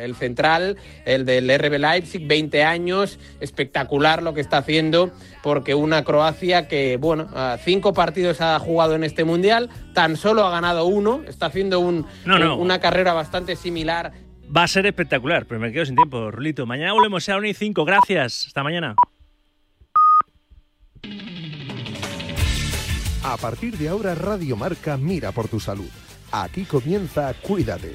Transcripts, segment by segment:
El central, el del RB Leipzig, 20 años, espectacular lo que está haciendo, porque una Croacia que, bueno, a cinco partidos ha jugado en este mundial, tan solo ha ganado uno, está haciendo un, No, no. una carrera bastante similar. Va a ser espectacular, pero me quedo sin tiempo, Rulito. Mañana volvemos a 1 y 5. Gracias. Hasta mañana. A partir de ahora, Radio Marca mira por tu salud. Aquí comienza Cuídate.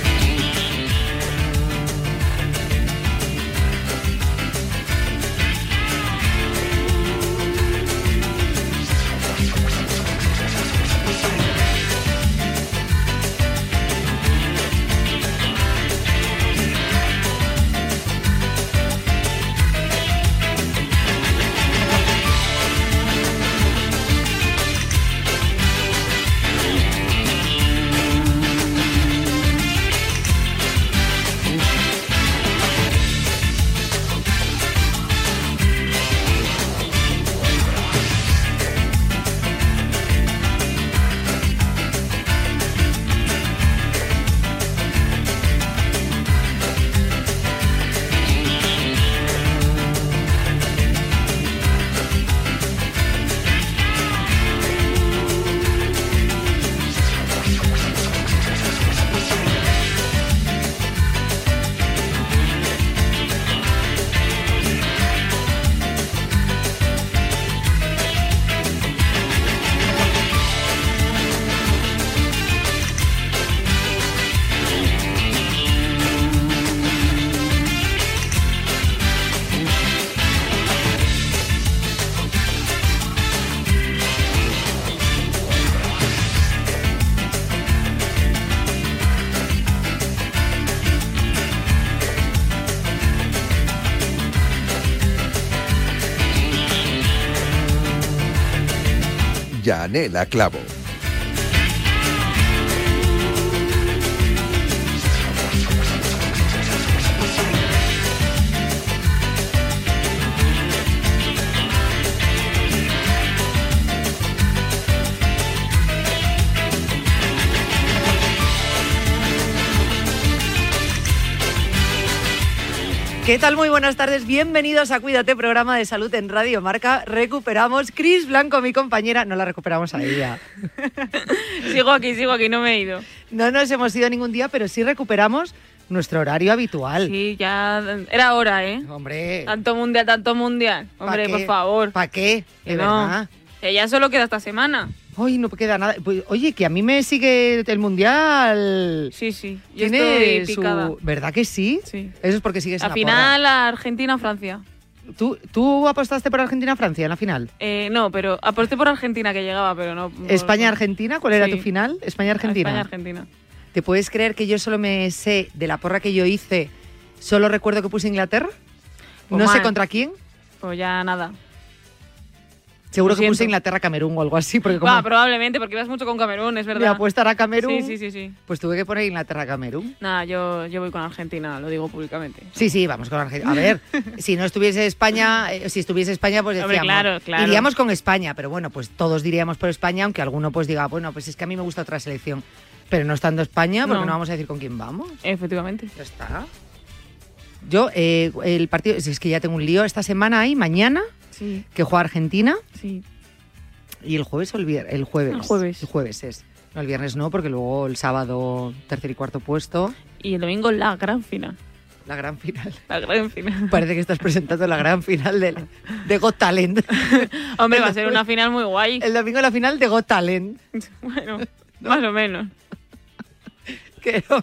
Yanela Clavo. ¿Qué tal? Muy buenas tardes. Bienvenidos a Cuídate, programa de salud en Radio Marca. Recuperamos Cris Blanco, mi compañera. No la recuperamos a ella. Sigo aquí, sigo aquí, no me he ido. No nos hemos ido ningún día, pero sí recuperamos nuestro horario habitual. Sí, ya era hora, ¿eh? Hombre, Tanto mundial, tanto mundial. ¿pa' Hombre, por favor. ¿Para qué? De no. verdad. Que ya solo queda esta semana. Hoy no queda nada. Pues, oye, que a mí me sigue el mundial. Sí, sí. Yo Tiene estoy su. picada. ¿Verdad que sí? Sí. Eso es porque sigues La la final, Argentina-Francia. ¿Tú, ¿Tú apostaste por Argentina-Francia en la final? Eh, no, pero aposté por Argentina que llegaba, pero no. ¿España-Argentina? ¿Cuál era tu final? ¿España-Argentina? España-Argentina. ¿Te puedes creer que yo solo me sé de la porra que yo hice? Solo recuerdo que puse Inglaterra. Pues no sé contra quién. Pues ya nada. Seguro que puse. Inglaterra-Camerún o algo así. Porque como Va, probablemente, porque ibas mucho con Camerún, es mi verdad. apuesta era Camerún, Sí, sí, sí, sí. pues tuve que poner Inglaterra-Camerún. Nada, yo, yo voy con Argentina, lo digo públicamente. Sí, sí, vamos con Argentina. A ver, si no estuviese España, eh, si estuviese España, pues Hombre, decíamos, claro, claro. iríamos con España, pero bueno, pues todos diríamos por España, aunque alguno pues diga, bueno, pues es que a mí me gusta otra selección. Pero no estando España, porque No. no vamos a decir con quién vamos. Efectivamente. Ya está. Yo, eh, el partido, es que ya tengo un lío esta semana ahí, mañana, Sí, que juega Argentina, sí. y el jueves o el viernes. El jueves. El jueves. El jueves es. No, el viernes no, porque luego el sábado tercer y cuarto puesto, Y el domingo la gran final. la gran final. La gran final. Parece que estás presentando la gran final de, de Got Talent. Hombre, va a ser una final muy guay. El domingo la final de Got Talent. Bueno, más o menos. Que no,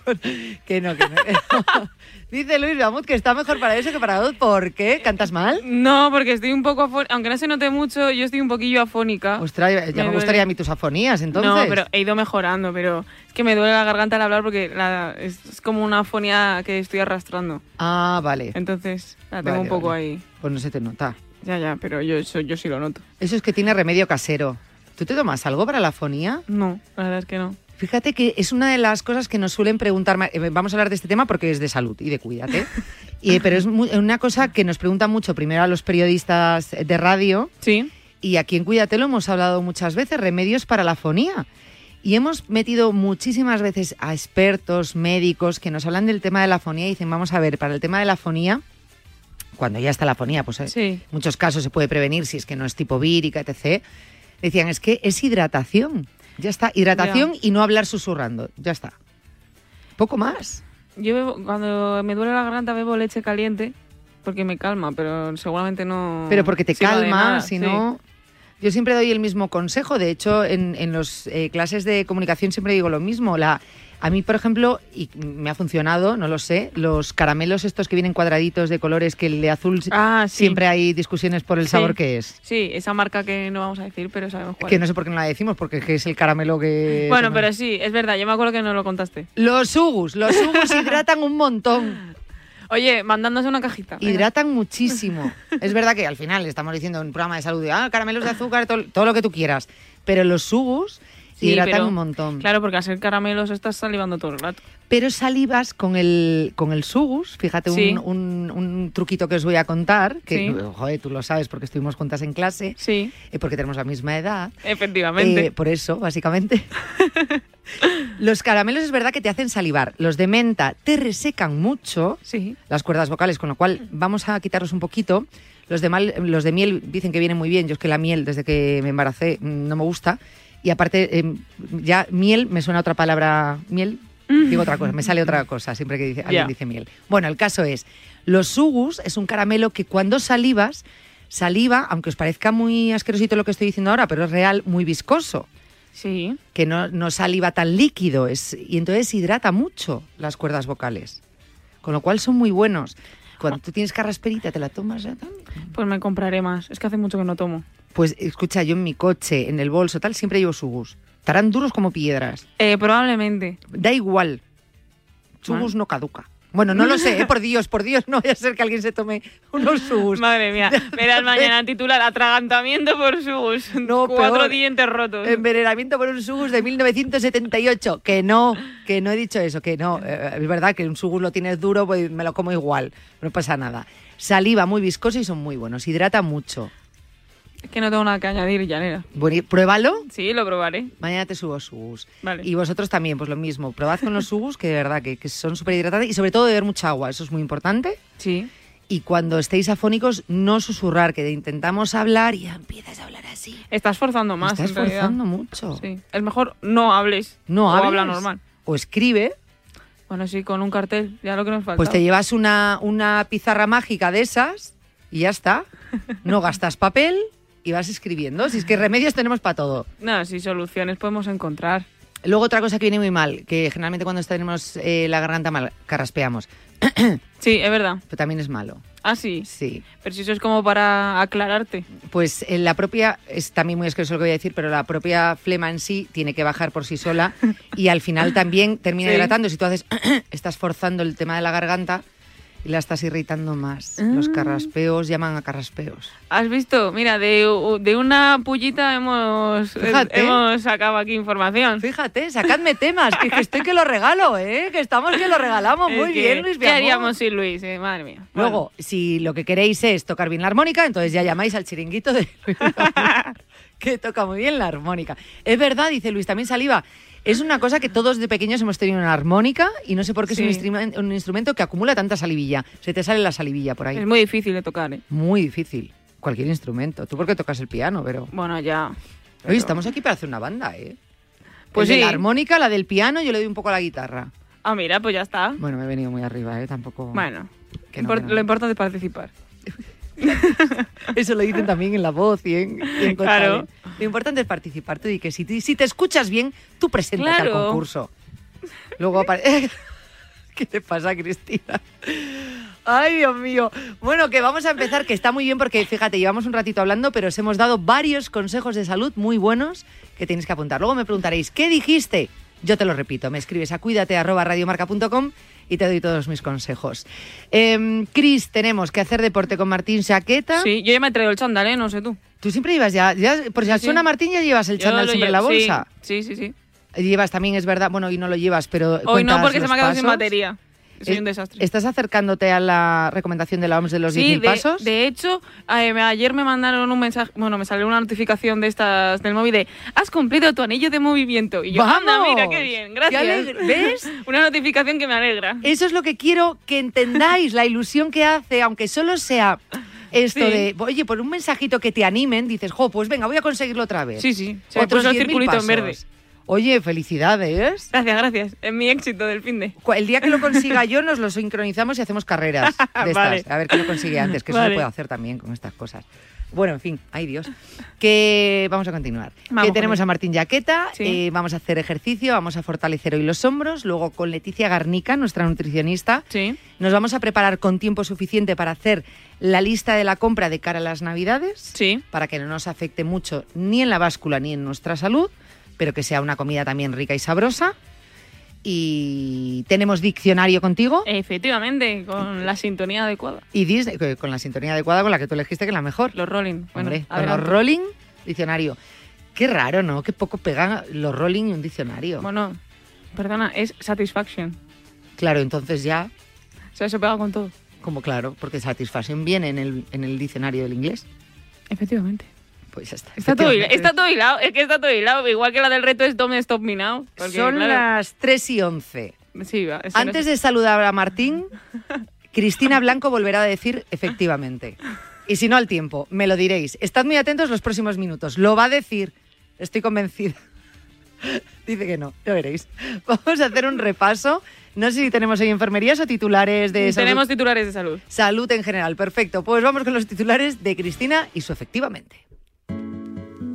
que no, que no. Dice Luis Ramut que está mejor para eso que para Got. ¿Por qué? ¿Cantas mal? No, porque estoy un poco afónica. Aunque no se note mucho, yo estoy un poquillo afónica. Ostras, ya me, Me gustaría a mí tus afonías, entonces. No, pero he ido mejorando, pero es que me duele la garganta al hablar porque la- es, es como una afonía que estoy arrastrando. Ah, vale. Entonces, la tengo Vale, un poco vale. ahí. Pues no se te nota. Ya, ya, pero yo, eso, yo sí lo noto. Eso es que tiene remedio casero. ¿Tú te tomas algo para la afonía? No, la verdad es que no. Fíjate que es una de las cosas que nos suelen preguntar. eh, Vamos a hablar de este tema porque es de salud y de cuídate. Y, pero es mu- una cosa que nos preguntan mucho primero a los periodistas de radio Sí. y aquí en Cuídate lo hemos hablado muchas veces, remedios para la fonía. Y hemos metido muchísimas veces a expertos, médicos, que nos hablan del tema de la fonía y dicen, vamos a ver, para el tema de la fonía, cuando ya está la fonía, pues eh, Sí. en muchos casos se puede prevenir si es que no es tipo vírica, etc. Decían, es que es hidratación. Ya está, hidratación y no hablar susurrando. Ya está. Poco más. Yo bebo- cuando me duele la garganta bebo leche caliente porque me calma, pero seguramente no. Pero porque te calma, si sí. no... Yo siempre doy el mismo consejo. De hecho, en, en las clases de comunicación siempre digo lo mismo. La, a mí, por ejemplo, y me ha funcionado, no lo sé, los caramelos estos que vienen cuadraditos de colores, que el de azul Ah, sí. siempre hay discusiones por el Sí. sabor que es. Sí, esa marca que no vamos a decir, pero sabemos cuál. Que es. no sé por qué no la decimos, porque es el caramelo que... Bueno, pero sí, es verdad, yo me acuerdo que no lo contaste. Los sugus, los sugus hidratan un montón. Oye, mandándose una cajita. venga. Hidratan muchísimo. Es verdad que al final estamos diciendo en un programa de salud, ah, caramelos de azúcar, todo, todo lo que tú quieras. Pero los sugus Sí, hidratan pero- un montón. Claro, porque ser caramelos estás salivando todo el rato. Pero salivas con el, con el sugus, fíjate Sí. un, un- un truquito que os voy a contar, que Sí. joder, tú lo sabes porque estuvimos juntas en clase, Sí, eh, porque tenemos la misma edad. efectivamente. Eh, por eso, básicamente. los caramelos es verdad que te hacen salivar. Los de menta te resecan mucho sí. las cuerdas vocales, con lo cual vamos a quitarlos un poquito. Los de, mal- los de miel dicen que vienen muy bien. Yo es que la miel, desde que me embaracé, mm, no me gusta. Y aparte, em, ya miel, me suena otra palabra, miel, digo otra cosa, me sale otra cosa siempre que dice, alguien dice miel. Bueno, el caso es, los sugus es un caramelo que cuando salivas, saliva, aunque os parezca muy asquerosito lo que estoy diciendo ahora, pero es real, muy viscoso Sí. que no, no saliva tan líquido es, y entonces hidrata mucho las cuerdas vocales. Con lo cual son muy buenos. Cuando tú tienes carrasperita, te la tomas ya Pues me compraré más. Es que hace mucho que no tomo. Pues escucha, yo en mi coche, en el bolso, tal, siempre llevo sugus. Estarán duros como piedras. Eh, probablemente. Da igual. Sugus no caduca. Bueno, no lo sé, ¿eh? por Dios, por Dios, no vaya a ser que alguien se tome unos sugus. Madre mía. Verás mañana titular atragantamiento por sus No, cuatro peor. dientes rotos. Envenenamiento por un sugus de 1978. Que no, que no he dicho eso, que no. Eh, es verdad que un sugus lo tienes duro, pues me lo como igual. No pasa nada. Saliva muy viscosa y son muy buenos. Hidrata mucho. Es que no tengo nada que añadir. Bueno, y pruébalo. Sí, lo probaré. Mañana te subo sugus. Vale. Y vosotros también, pues lo mismo. Probad con los sugus, que de verdad que, que son súper hidratantes. Y sobre todo beber mucha agua, eso es muy importante. Sí. Y cuando estéis afónicos, no susurrar, que intentamos hablar y ya empiezas a hablar así. Estás forzando más. Estás en realidad. forzando mucho. Sí. Es mejor no hables. No o hables. habla normal. O escribe. Bueno, sí, con un cartel. Ya lo que nos falta. Pues te llevas una, una pizarra mágica de esas y ya está. No gastas papel y vas escribiendo. Si es que remedios tenemos para todo. No, sí, soluciones podemos encontrar. Luego otra cosa que viene muy mal, que generalmente cuando tenemos eh, la garganta mal, carraspeamos. Sí, es verdad. Pero también es malo. Ah, sí. Sí. Pero si eso es como para aclararte. Pues en la propia, es también muy asqueroso lo que voy a decir, pero la propia flema en sí tiene que bajar por sí sola y al final también termina Sí. hidratando. Si tú haces, estás forzando el tema de la garganta y la estás irritando más. Los Ah. carraspeos llaman a carraspeos. ¿Has visto? Mira, de, de una pullita hemos, Fíjate. hemos sacado aquí información. Fíjate, sacadme temas, que, que estoy que lo regalo, ¿eh? Que estamos que lo regalamos. Muy Es que, bien, Luis ¿Qué haríamos sin Luis? eh? Madre mía. Luego, si lo que queréis es tocar bien la armónica, entonces ya llamáis al chiringuito de Luis que toca muy bien la armónica. Es verdad, dice Luis, también saliva. Es una cosa que todos de pequeños hemos tenido una armónica y no sé por qué es un, un instrumento que acumula tanta salivilla. Se te sale la salivilla por ahí. Es muy difícil de tocar, ¿eh? Muy difícil. Cualquier instrumento. Tú porque tocas el piano, pero... Bueno, ya. Oye, estamos aquí para hacer una banda, ¿eh? Pues El de sí. la armónica, la del piano, yo le doy un poco a la guitarra. Ah, mira, pues ya está. Bueno, me he venido muy arriba, ¿eh? Tampoco... Bueno, Que no, que no. lo importante es participar. Eso lo dicen también en La Voz y en, y en Claro. Lo importante es participar. Tú di que si, te- si te escuchas bien, tú preséntate al Claro. concurso. Luego aparece... ¿Qué te pasa, Cristina? Ay, Dios mío. Bueno, que vamos a empezar, que está muy bien porque, fíjate, llevamos un ratito hablando, pero os hemos dado varios consejos de salud muy buenos que tenéis que apuntar. Luego me preguntaréis, ¿qué dijiste? Yo te lo repito, me escribes a cuídate arroba radiomarca.com y te doy todos mis consejos. Em, Cris, tenemos que hacer deporte con Martín Saqueta. Sí, yo ya me he traído el chándal, ¿eh? No sé tú. Tú siempre llevas ya, ya por si Sí, sí. suena Martín, ya llevas el chándal siempre en la sí, bolsa. Sí, sí, sí. Llevas también, es verdad, bueno, y no lo llevas, pero. Hoy no, porque se me ha quedado sin batería. Soy Eh, un desastre. ¿Estás acercándote a la recomendación de la OMS de los Sí, 10.000 de, pasos? de hecho, eh, ayer me mandaron un mensaje, bueno, me salió una notificación de estas del móvil de has cumplido tu anillo de movimiento. Y yo, anda, ¡Vamos! mira, qué bien, gracias. Qué. ¿Ves? una notificación que me alegra. Eso es lo que quiero que entendáis, la ilusión que hace, aunque solo sea esto Sí. de, oye, por un mensajito que te animen, dices, jo, pues venga, voy a conseguirlo otra vez. Sí, sí, se Otros el 10.000 circulito en pasos. verde. Oye, felicidades. Gracias, gracias. Es mi éxito del fin de. El día que lo consiga yo, nos lo sincronizamos y hacemos carreras de estas. Vale. A ver quién lo consigue antes, que eso Vale. se puede hacer también con estas cosas. Bueno, en fin, ay Dios. Que vamos a continuar. Vamos que tenemos a Martín Yaqueta, Sí. eh, vamos a hacer ejercicio, vamos a fortalecer hoy los hombros, luego con Leticia Garnica, nuestra nutricionista, Sí. nos vamos a preparar con tiempo suficiente para hacer la lista de la compra de cara a las Navidades, Sí. para que no nos afecte mucho ni en la báscula ni en nuestra salud, pero que sea una comida también rica y sabrosa. Y tenemos diccionario contigo Efectivamente, con la sintonía adecuada. y Disney, que- con la sintonía adecuada con la que tú elegiste, que es la mejor. Los Rolling. Bueno, Hombre, con los. Rolling, diccionario. Qué raro, ¿no? Qué poco pegan los Rolling y un diccionario. Bueno, perdona, es Satisfaction. Claro, entonces ya, O sea, eso pega con todo. como claro, porque satisfacción viene en el, en el diccionario del inglés. Efectivamente. Pues ya está. Está todo, está todo hilado, es que está todo hilado. Igual que la del reto es Don't Stop Me Now. porque, Son claro, las 3 y 11. Sí, va, eso Antes no de saludar a Martín, Cristina Blanco volverá a decir efectivamente. Y si no al tiempo, me lo diréis. Estad muy atentos los próximos minutos. Lo va a decir. Estoy convencida. Dice que no, ya veréis. Vamos a hacer un repaso. No sé si tenemos hoy enfermerías o titulares de salud. Tenemos titulares de salud. salud en general. Perfecto. Pues vamos con los titulares de Cristina y su efectivamente.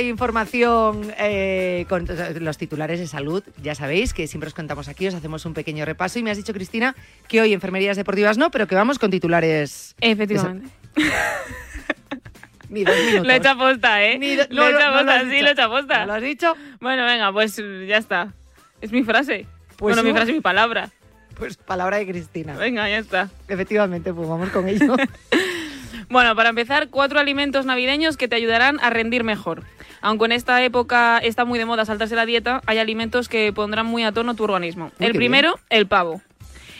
Información, eh, con los titulares de salud. Ya sabéis que siempre os contamos aquí, os hacemos un pequeño repaso. Y me has dicho, Cristina, que hoy enfermerías deportivas no, pero que vamos con titulares. Efectivamente. Ni dos minutos. Lo he hecho a posta, ¿eh? Ni do- lo he hecho a no sí, lo he hecho a posta. ¿No lo has dicho? Bueno, venga, pues ya está. Es mi frase. Pues bueno, mi frase y mi palabra. Pues palabra de Cristina. Venga, ya está. Efectivamente, pues vamos con ello. Bueno, para empezar, cuatro alimentos navideños que te ayudarán a rendir mejor. Aunque en esta época está muy de moda saltarse la dieta, hay alimentos que pondrán muy a tono tu organismo. El primero, el pavo.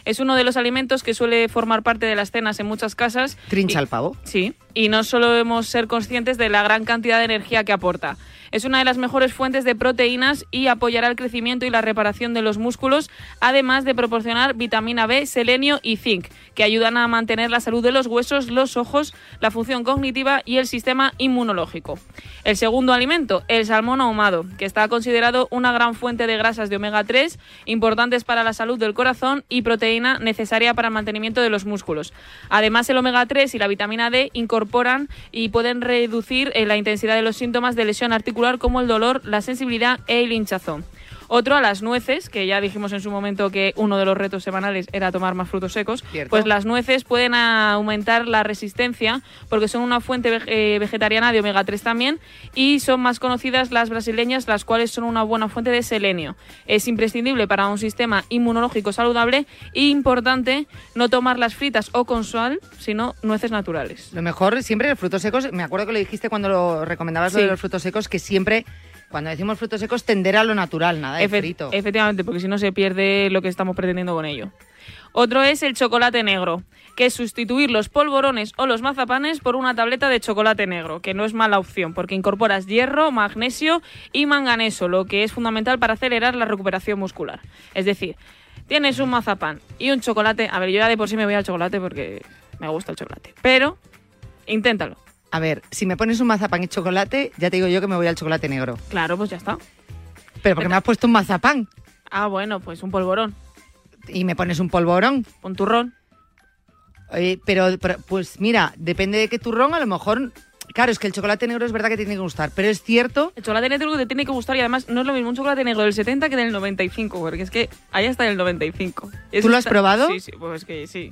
Es uno de los alimentos que suele formar parte de las cenas en muchas casas. Trincha Y- al pavo. Sí, y no solemos ser conscientes de la gran cantidad de energía que aporta. Es una de las mejores fuentes de proteínas y apoyará el crecimiento y la reparación de los músculos, además de proporcionar vitamina B, selenio y zinc, que ayudan a mantener la salud de los huesos, los ojos, la función cognitiva y el sistema inmunológico. El segundo alimento, el salmón ahumado, que está considerado una gran fuente de grasas de omega 3, importantes para la salud del corazón y proteína necesaria para el mantenimiento de los músculos. Además, el omega 3 y la vitamina D incorporan y pueden reducir eh, la intensidad de los síntomas de lesión articular como el dolor, la sensibilidad e el hinchazón. Otro a las nueces, que ya dijimos en su momento que uno de los retos semanales era tomar más frutos secos, Cierto. pues las nueces pueden aumentar la resistencia porque son una fuente eh, vegetariana de omega 3 también y son más conocidas las brasileñas, las cuales son una buena fuente de selenio. Es imprescindible para un sistema inmunológico saludable y importante no tomar las fritas o con sal, sino nueces naturales. Lo mejor siempre los frutos secos. Me acuerdo que lo dijiste cuando lo recomendabas lo de los frutos secos, que siempre, cuando decimos frutos secos, tender a lo natural, nada de Efe- frito. Efectivamente, porque si no se pierde lo que estamos pretendiendo con ello. Otro es el chocolate negro, que es sustituir los polvorones o los mazapanes por una tableta de chocolate negro, que no es mala opción porque incorporas hierro, magnesio y manganeso, lo que es fundamental para acelerar la recuperación muscular. Es decir, tienes un mazapán y un chocolate. A ver, yo ya de por sí me voy al chocolate porque me gusta el chocolate, pero inténtalo. A ver, si me pones un mazapán y chocolate, ya te digo yo que me voy al chocolate negro. Claro, pues ya está. Pero porque me has puesto un mazapán Ah, bueno, pues un polvorón, y me pones un polvorón. un turrón. Oye, pero, pero, pues mira, depende de qué turrón, a lo mejor. Claro, es que el chocolate negro es verdad que te tiene que gustar, pero es cierto. El chocolate negro te tiene que gustar y además no es lo mismo un chocolate negro del 70 que del 95, porque es que ahí está el 95. Eso ¿Tú lo has probado? Sí, sí, pues que sí.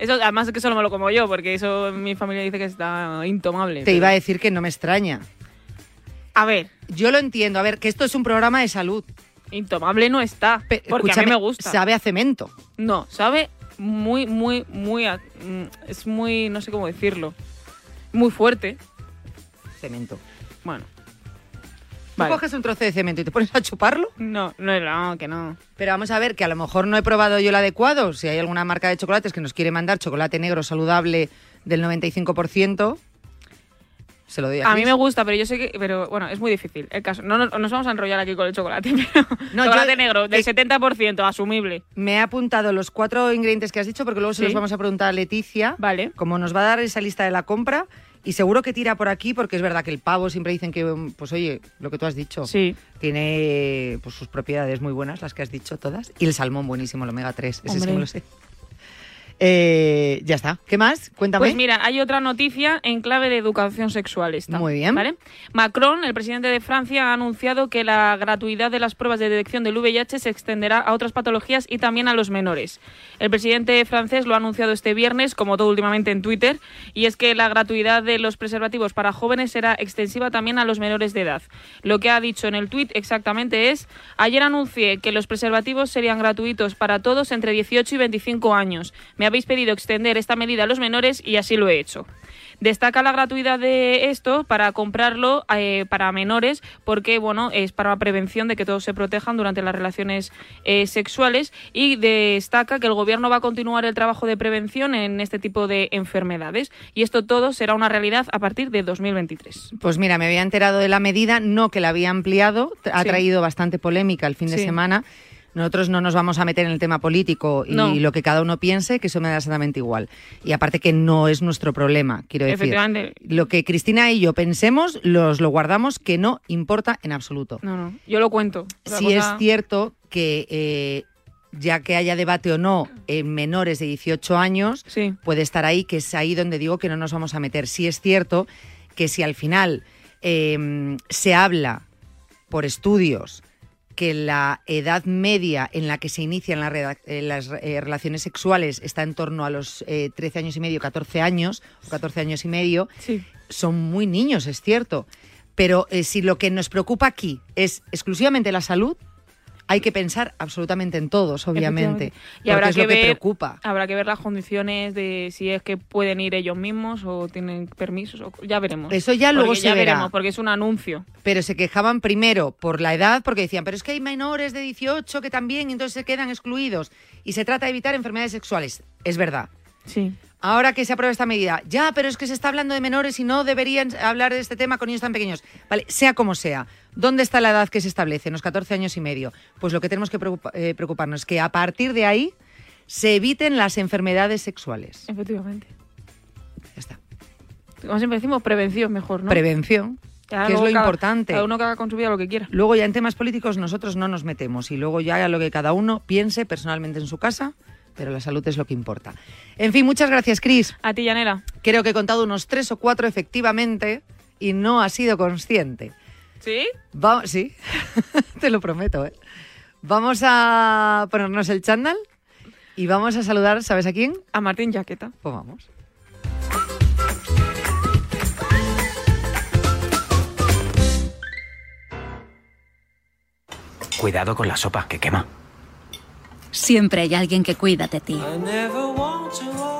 Eso, además es que solo me lo como yo, porque eso mi familia dice que está intomable. Te pero- iba a decir que no me extraña. A ver, Yo lo entiendo, a ver, que esto es un programa de salud. intomable no está, Pe- porque a mí me gusta. Sabe a cemento. No, sabe muy, muy, muy... a- mm, es muy, no sé cómo decirlo, muy fuerte. Cemento. Bueno. Tú Vale. coges un trozo de cemento y te pones a chuparlo. No, no, no, que no. Pero vamos a ver, que a lo mejor no he probado yo el adecuado. Si hay alguna marca de chocolates que nos quiere mandar chocolate negro saludable del 95%, se lo doy a A mí me gusta, pero yo sé que. Pero bueno, es muy difícil. El caso. No nos, nos vamos a enrollar aquí con el chocolate, pero. No, chocolate yo- negro, del eh, 70%, asumible. Me he apuntado los cuatro ingredientes que has dicho porque luego se los vamos a preguntar a Leticia. Vale. Como nos va a dar esa lista de la compra y seguro que tira por aquí porque es verdad que el pavo siempre dicen que, um, pues oye, lo que tú has dicho, Sí. tiene pues, sus propiedades muy buenas, las que has dicho todas. Y el salmón buenísimo, el omega 3, ese sí Hombre. me lo sé. Eh, ya está. ¿Qué más? Cuéntame. Pues mira, hay otra noticia en clave de educación sexual. Esta, Muy bien. ¿vale? Macron, el presidente de Francia, ha anunciado que la gratuidad de las pruebas de detección del VIH se extenderá a otras patologías y también a los menores. El presidente francés lo ha anunciado este viernes, como todo últimamente en Twitter, y es que la gratuidad de los preservativos para jóvenes será extensiva también a los menores de edad. Lo que ha dicho en el tuit exactamente es, ayer anuncié que los preservativos serían gratuitos para todos entre 18 y 25 años. Me habéis pedido extender esta medida a los menores y así lo he hecho. Destaca la gratuidad de esto para comprarlo eh, para menores porque bueno es para la prevención de que todos se protejan durante las relaciones eh, sexuales y destaca que el gobierno va a continuar el trabajo de prevención en este tipo de enfermedades y esto todo será una realidad a partir de 2023. Pues mira, me había enterado de la medida, no que la había ampliado, ha Sí. traído bastante polémica el fin de Sí. semana. Nosotros no nos vamos a meter en el tema político y No. lo que cada uno piense, que eso me da exactamente igual. Y aparte que no es nuestro problema, quiero decir. Efectivamente. Lo que Cristina y yo pensemos, los lo guardamos, que no importa en absoluto. No, no, yo lo cuento. Otra Sí cosa- es cierto que, eh, ya que haya debate o no en menores de 18 años, Sí. puede estar ahí, que es ahí donde digo que no nos vamos a meter. Sí es cierto que si al final eh, se habla por estudios que la edad media en la que se inician eh, las, eh, relaciones sexuales está en torno a los eh, 13 años y medio, 14 años, o 14 años y medio, Sí. son muy niños, es cierto. Pero eh, si lo que nos preocupa aquí es exclusivamente la salud, hay que pensar absolutamente en todos, obviamente. Y habrá es que lo que ver- preocupa. Habrá que ver las condiciones de si es que pueden ir ellos mismos o tienen permisos. O, ya veremos. Eso ya luego Porque se ya verá. veremos, porque es un anuncio. Pero se quejaban primero por la edad, porque decían, pero es que hay menores de 18 que también, entonces se quedan excluidos. Y se trata de evitar enfermedades sexuales. Es verdad. Sí. Ahora que se aprueba esta medida, ya, pero es que se está hablando de menores y no deberían hablar de este tema con niños tan pequeños. Vale, sea como sea, ¿dónde está la edad que se establece? En los 14 años y medio. Pues lo que tenemos que eh, preocuparnos es que a partir de ahí se eviten las enfermedades sexuales. Efectivamente. Ya está. Como siempre decimos, prevención mejor, ¿no? Prevención, Ya que es lo cada- importante. Cada uno que haga con su vida lo que quiera. Luego ya en temas políticos nosotros no nos metemos y luego ya lo que cada uno piense personalmente en su casa, pero la salud es lo que importa. En fin, muchas gracias, Cris. A ti, Yanela. Creo que he contado unos tres o cuatro efectivamente y no ha sido consciente. ¿Sí? Va- sí, te lo prometo. ¿eh? Vamos a ponernos el chándal y vamos a saludar, ¿sabes a quién? A Martín Jaqueta. Pues vamos. Cuidado con la sopa, que quema. Siempre hay alguien que cuida de ti.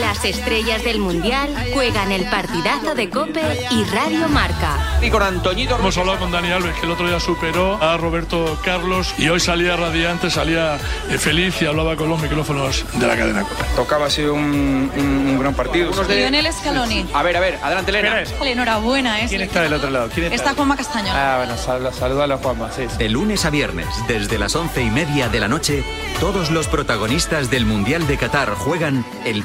Las estrellas del Mundial juegan el partidazo de Cope y Radio Marca. Y con Antoñito. Hemos hablado con Dani Alves, que el otro día superó a Roberto Carlos y hoy salía radiante, salía eh, feliz y hablaba con los micrófonos de la cadena Cope. Tocaba, ha sido un, un- un gran partido. Lionel Scaloni. A ver, a ver, adelante, Elena. Enhorabuena, ¿eh? ¿Quién está del otro lado? ¿Quién Está Juanma Castaño. Ah, bueno, sal- saludalo a Juanma, sí. sí. De lunes a viernes, desde las once y media de la noche, todos los protagonistas del Mundial de Qatar juegan el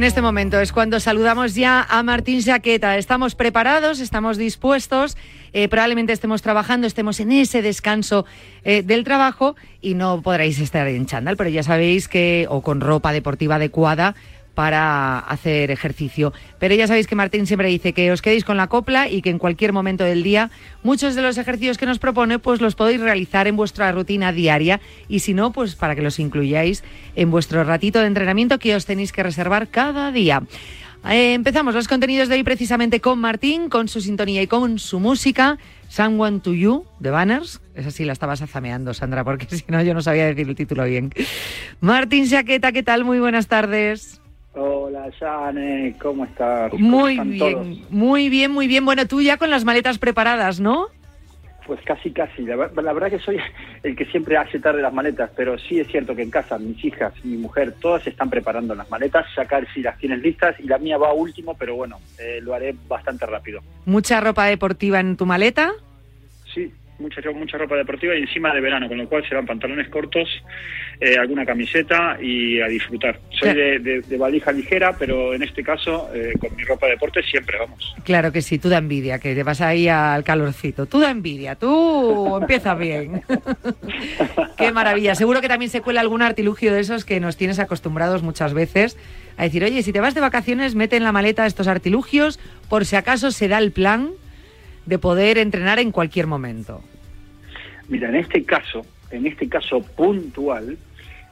En este momento es cuando saludamos ya a Martín Jaqueta. Estamos preparados, estamos dispuestos, eh, probablemente estemos trabajando, estemos en ese descanso eh, del trabajo y no podréis estar en chándal, pero ya sabéis que, o con ropa deportiva adecuada para hacer ejercicio. Pero ya sabéis que Martín siempre dice que os quedéis con la copla y que en cualquier momento del día muchos de los ejercicios que nos propone pues los podéis realizar en vuestra rutina diaria y si no pues para que los incluyáis en vuestro ratito de entrenamiento que os tenéis que reservar cada día. Eh, empezamos los contenidos de hoy precisamente con Martín, con su sintonía y con su música. Someone to You, de Banners. Esa sí la estabas azameando, Sandra, porque si no yo no sabía decir el título bien. Martín Jaqueta, ¿qué tal? Muy buenas tardes. Hola, Jane, ¿cómo estás? ¿Cómo Muy están bien, todos? muy bien, muy bien. Bueno, tú ya con las maletas preparadas, ¿no? Pues casi, casi. La, la verdad que soy el que siempre hace tarde las maletas, pero sí es cierto que en casa mis hijas, mi mujer, todas están preparando las maletas, sacar si las tienen listas y la mía va último, pero bueno, eh, lo haré bastante rápido. Mucha ropa deportiva en tu maleta. Sí, mucha, mucha ropa deportiva y encima de verano, con lo cual serán pantalones cortos, eh, alguna camiseta y a disfrutar. Soy de, de- de valija ligera, pero en este caso, eh, con mi ropa de deporte siempre vamos. Claro que sí, tú da envidia, que te vas ahí al calorcito. Tú da envidia, tú empieza bien. Qué maravilla. Seguro que también se cuela algún artilugio de esos que nos tienes acostumbrados muchas veces a decir, oye, si te vas de vacaciones, mete en la maleta estos artilugios por si acaso se da el plan de poder entrenar en cualquier momento. Mira, en este caso, en este caso puntual,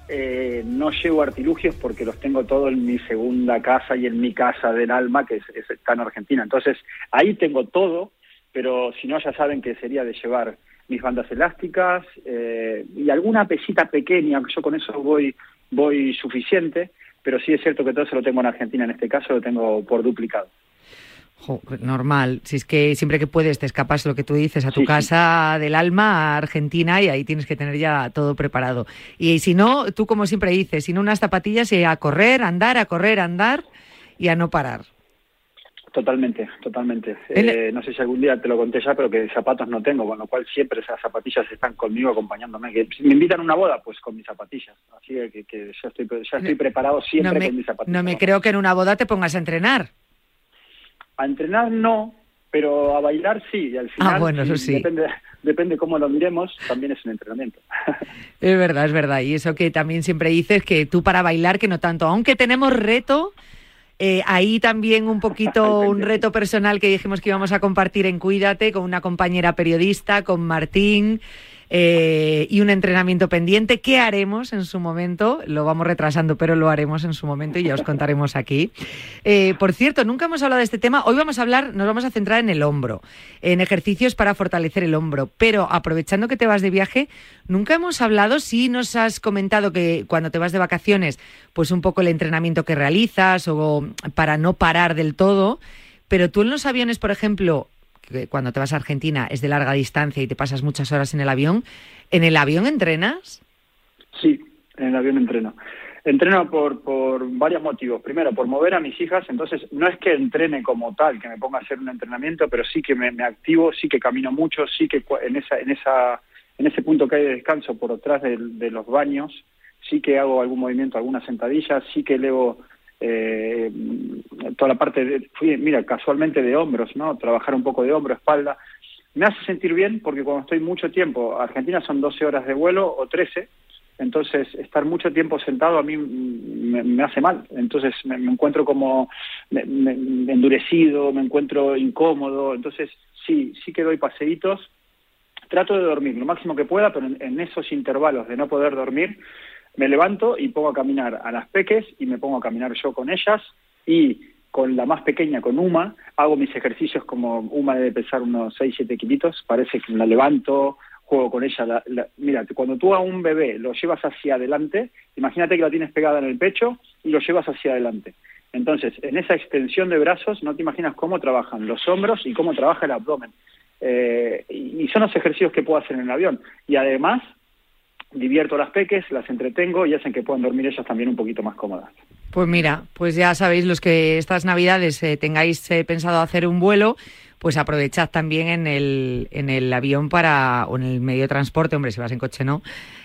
eh, no llevo artilugios porque los tengo todo en mi segunda casa y en mi casa del alma, que es, es- está en Argentina. Entonces, ahí tengo todo, pero si no, ya saben que sería de llevar mis bandas elásticas eh, y alguna pesita pequeña, yo con eso voy, voy suficiente, pero sí es cierto que todo eso lo tengo en Argentina, en este caso lo tengo por duplicado. Jo, normal, si es que siempre que puedes te escapas lo que tú dices a tu casa del alma, a Argentina, y ahí tienes que tener ya todo preparado. Y si no, tú como siempre dices, sin unas zapatillas y a correr, a andar, a correr, a andar y a no parar. Totalmente, totalmente. El- Eh, no sé si algún día te lo conté ya, pero que zapatos no tengo, con lo cual siempre esas zapatillas están conmigo acompañándome. Que si me invitan a una boda, pues con mis zapatillas. Así que, que ya, estoy, ya estoy preparado siempre no me, con mis zapatillas. no me creo que en una boda te pongas a entrenar. A entrenar no, pero a bailar sí. Y al final, Ah, bueno, eso sí. Depende, depende cómo lo miremos, también es un entrenamiento. Es verdad, es verdad. Y eso que también siempre dices que tú para bailar, que no tanto. Aunque tenemos reto, eh, ahí también un poquito un reto personal que dijimos que íbamos a compartir en Cuídate con una compañera periodista, con Martín. Eh, y un entrenamiento pendiente. ¿Qué haremos en su momento? Lo vamos retrasando, pero lo haremos en su momento y ya os contaremos aquí. Eh, por cierto, nunca hemos hablado de este tema. Hoy vamos a hablar, nos vamos a centrar en el hombro, en ejercicios para fortalecer el hombro. Pero aprovechando que te vas de viaje, nunca hemos hablado, sí nos has comentado que cuando te vas de vacaciones, pues un poco el entrenamiento que realizas o para no parar del todo. Pero tú en los aviones, por ejemplo, cuando te vas a Argentina es de larga distancia y te pasas muchas horas en el avión, ¿en el avión entrenas? Sí, en el avión entreno. Entreno por, por varios motivos. Primero, por mover a mis hijas. Entonces, no es que entrene como tal, que me ponga a hacer un entrenamiento, pero sí que me, activo, sí que camino mucho, sí que en esa, en esa, en ese punto que hay de descanso por detrás del- de, los baños, sí que hago algún movimiento, alguna sentadilla, sí que elevo eh, toda la parte de, mira, casualmente de hombros, ¿no? Trabajar un poco de hombro, espalda. Me hace sentir bien porque cuando estoy mucho tiempo, Argentina son 12 horas de vuelo o 13, entonces estar mucho tiempo sentado a mí me, hace mal. Entonces me, encuentro como me- endurecido, me encuentro incómodo. Entonces sí, sí que doy paseitos. Trato de dormir lo máximo que pueda, pero en esos intervalos de no poder dormir, me levanto y pongo a caminar a las peques y me pongo a caminar yo con ellas y con la más pequeña, con Uma, hago mis ejercicios como Uma debe pesar unos 6, 7 kilitos, parece que la levanto, juego con ella. La, la- mira, cuando tú a un bebé lo llevas hacia adelante, imagínate que la tienes pegada en el pecho y lo llevas hacia adelante. Entonces, en esa extensión de brazos, no te imaginas cómo trabajan los hombros y cómo trabaja el abdomen. Eh, y son los ejercicios que puedo hacer en el avión. Y además, divierto a las peques, las entretengo y hacen que puedan dormir ellas también un poquito más cómodas. Pues mira, pues ya sabéis los que estas navidades eh, tengáis eh, pensado hacer un vuelo, pues aprovechad también en el, en el avión para, o en el medio de transporte, hombre, si vas en coche no,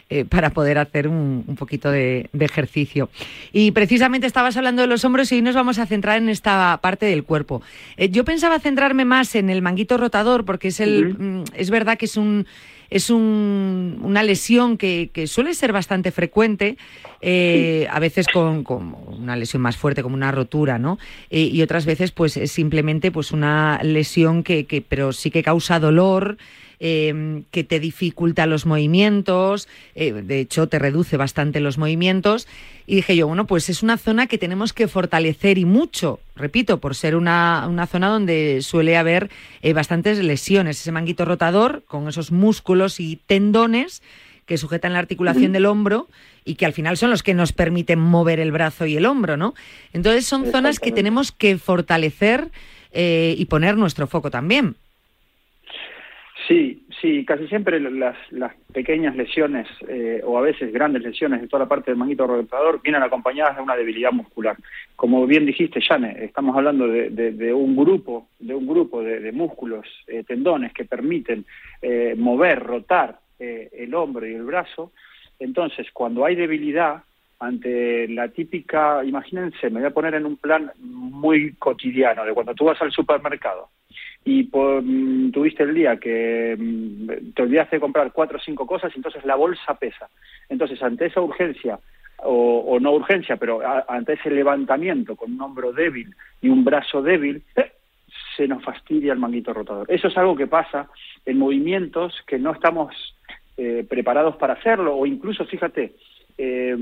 eh, para poder hacer un, un poquito de, de ejercicio. Y precisamente estabas hablando de los hombros y hoy nos vamos a centrar en esta parte del cuerpo. Eh, yo pensaba centrarme más en el manguito rotador porque es el, mm, es verdad que es un es un- una lesión que, suele ser bastante frecuente, eh, a veces con, con una lesión más fuerte, como una rotura, ¿no? Eh, y otras veces, pues, es simplemente pues una lesión que, que pero sí que causa dolor, eh, que te dificulta los movimientos, eh, de hecho te reduce bastante los movimientos. Y dije yo, bueno, pues es una zona que tenemos que fortalecer y mucho, repito, por ser una, una zona donde suele haber eh, bastantes lesiones. Ese manguito rotador con esos músculos y tendones que sujetan la articulación del hombro y que al final son los que nos permiten mover el brazo y el hombro, ¿no? Entonces son zonas que tenemos que fortalecer eh, y poner nuestro foco también. Sí, sí, casi siempre las, las pequeñas lesiones eh, o a veces grandes lesiones de toda la parte del manguito rotador vienen acompañadas de una debilidad muscular. Como bien dijiste, Jane, estamos hablando de, de- de un grupo, de un grupo de, de músculos, eh, tendones que permiten eh, mover, rotar eh, el hombro y el brazo. Entonces, cuando hay debilidad ante la típica, imagínense, me voy a poner en un plan muy cotidiano, de cuando tú vas al supermercado y mm, tuviste el día que mm, te olvidaste de comprar cuatro o cinco cosas, entonces la bolsa pesa. Entonces, ante esa urgencia, o, o no urgencia, pero ante ese levantamiento con un hombro débil y un brazo débil, se nos fastidia el manguito rotador. Eso es algo que pasa en movimientos que no estamos eh, preparados para hacerlo, o incluso, fíjate, eh,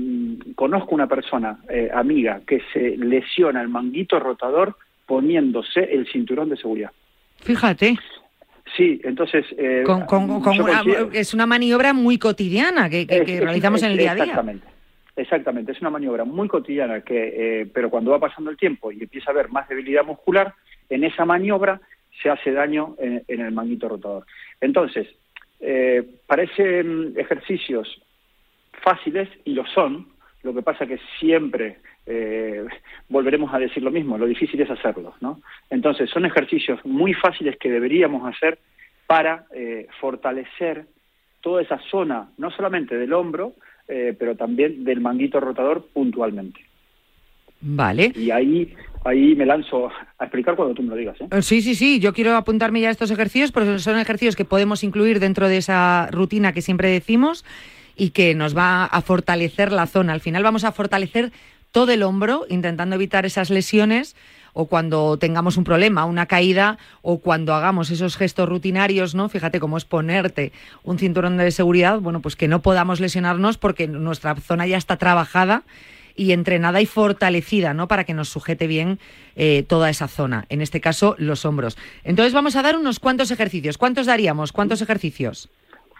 conozco una persona, eh, amiga, que se lesiona el manguito rotador poniéndose el cinturón de seguridad. Fíjate, Sí, entonces... eh, con- con- con yo una- considero- es una maniobra muy cotidiana que, que- realizamos es- en el día a día. Exactamente. Exactamente, es una maniobra muy cotidiana, que, eh, pero cuando va pasando el tiempo y empieza a haber más debilidad muscular, en esa maniobra se hace daño en, en el manguito rotador. Entonces, eh, parecen ejercicios fáciles y lo son, lo que pasa que siempre eh, volveremos a decir lo mismo, lo difícil es hacerlos, ¿no? Entonces, son ejercicios muy fáciles que deberíamos hacer para eh, fortalecer toda esa zona, no solamente del hombro, eh, pero también del manguito rotador puntualmente. Vale. Y ahí, ahí me lanzo a explicar cuando tú me lo digas. ¿eh? Eh, Sí, sí, sí, yo quiero apuntarme ya a estos ejercicios, porque son ejercicios que podemos incluir dentro de esa rutina que siempre decimos y que nos va a fortalecer la zona. Al final vamos a fortalecer todo el hombro, intentando evitar esas lesiones o cuando tengamos un problema, una caída, o cuando hagamos esos gestos rutinarios, ¿no? Fíjate cómo es ponerte un cinturón de seguridad, bueno, pues que no podamos lesionarnos porque nuestra zona ya está trabajada y entrenada y fortalecida, ¿no? Para que nos sujete bien eh, toda esa zona, en este caso los hombros. Entonces vamos a dar unos cuantos ejercicios. ¿Cuántos daríamos? ¿Cuántos ejercicios?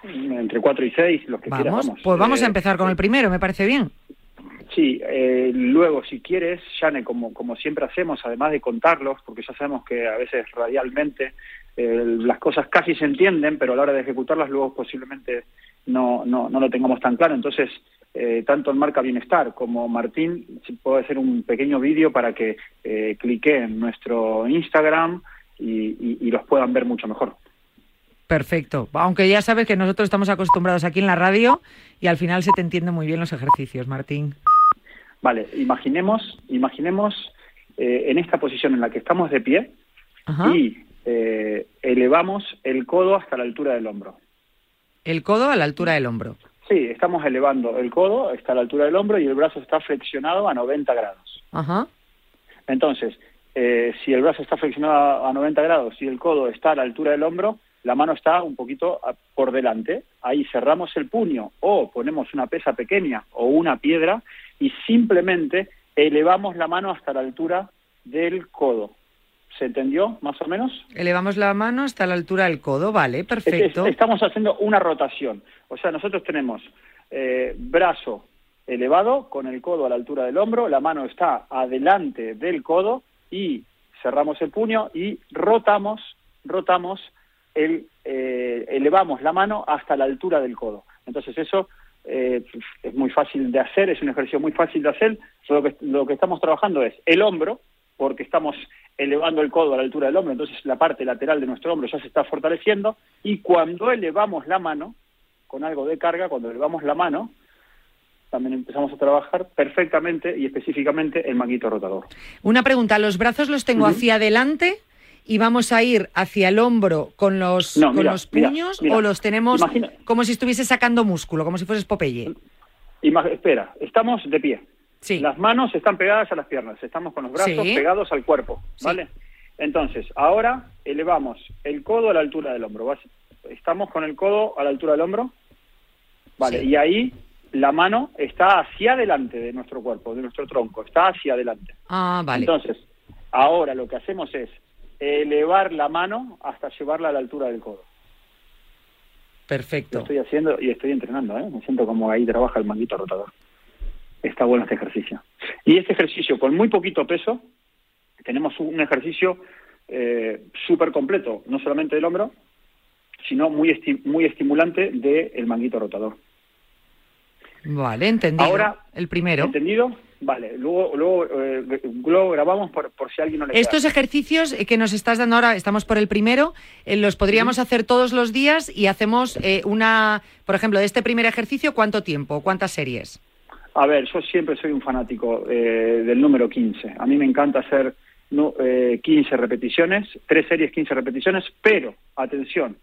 Entre 4 y 6, los que quieras, Vamos, vamos. pues vamos a Eh, empezar con el primero, me parece bien. Sí, eh, luego si quieres, Jane, como, como siempre hacemos, además de contarlos, porque ya sabemos que a veces radialmente eh, las cosas casi se entienden, pero a la hora de ejecutarlas luego posiblemente no, no, no lo tengamos tan claro. Entonces, eh, tanto en Marca Bienestar como Martín, si puedo hacer un pequeño vídeo para que eh, cliquen en nuestro Instagram y, y- y los puedan ver mucho mejor. Perfecto. Aunque ya sabes que nosotros estamos acostumbrados aquí en la radio y al final se te entienden muy bien los ejercicios, Martín. Vale, imaginemos, imaginemos eh, en esta posición en la que estamos de pie Ajá. y eh, elevamos el codo hasta la altura del hombro. El codo a la altura del hombro. Sí, estamos elevando el codo hasta la altura del hombro y el brazo está flexionado a 90 grados. Ajá. Entonces, eh, si el brazo está flexionado a 90 grados y el codo está a la altura del hombro, la mano está un poquito por delante. Ahí cerramos el puño o ponemos una pesa pequeña o una piedra y simplemente elevamos la mano hasta la altura del codo. ¿Se entendió más o menos? Elevamos la mano hasta la altura del codo, vale, perfecto. estamos haciendo una rotación. O sea, nosotros tenemos eh, brazo elevado con el codo a la altura del hombro, la mano está adelante del codo y cerramos el puño y rotamos, rotamos, el, eh, elevamos la mano hasta la altura del codo. Entonces eso eh, es muy fácil de hacer, es un ejercicio muy fácil de hacer. Lo que, lo que estamos trabajando es el hombro, porque estamos elevando el codo a la altura del hombro, entonces la parte lateral de nuestro hombro ya se está fortaleciendo y cuando elevamos la mano, con algo de carga, cuando elevamos la mano, también empezamos a trabajar perfectamente y específicamente el manguito rotador. Una pregunta, ¿los brazos los tengo hacia adelante y vamos a ir hacia el hombro con los, No, con mira, los puños mira. o los tenemos Imagina- como si estuviese sacando músculo, como si fueses Popeye? Ima- espera, estamos de pie. Sí. Las manos están pegadas a las piernas, estamos con los brazos Sí. pegados al cuerpo, ¿vale? Entonces, ahora elevamos el codo a la altura del hombro. Estamos con el codo a la altura del hombro, ¿vale? Y ahí la mano está hacia adelante de nuestro cuerpo, de nuestro tronco, está hacia adelante. Ah, vale. Entonces, ahora lo que hacemos es elevar la mano hasta llevarla a la altura del codo. Lo Perfecto. estoy haciendo y estoy entrenando, ¿eh? Me siento como ahí trabaja el manguito rotador. Está bueno este ejercicio. Y este ejercicio, con muy poquito peso, tenemos un ejercicio eh, súper completo, no solamente del hombro, sino muy, esti- muy estimulante del manguito rotador. Vale, entendido. Ahora, el primero. ¿Entendido? Vale, luego, luego, eh, luego grabamos por, por si alguien no le queda. Estos ejercicios eh, que nos estás dando ahora, estamos por el primero, eh, los podríamos hacer todos los días y hacemos eh, una, por ejemplo, de este primer ejercicio, ¿cuánto tiempo? ¿Cuántas series? A ver, yo siempre soy un fanático eh, del número 15. A mí me encanta hacer no, eh, 15 repeticiones, tres series, 15 repeticiones, pero, atención,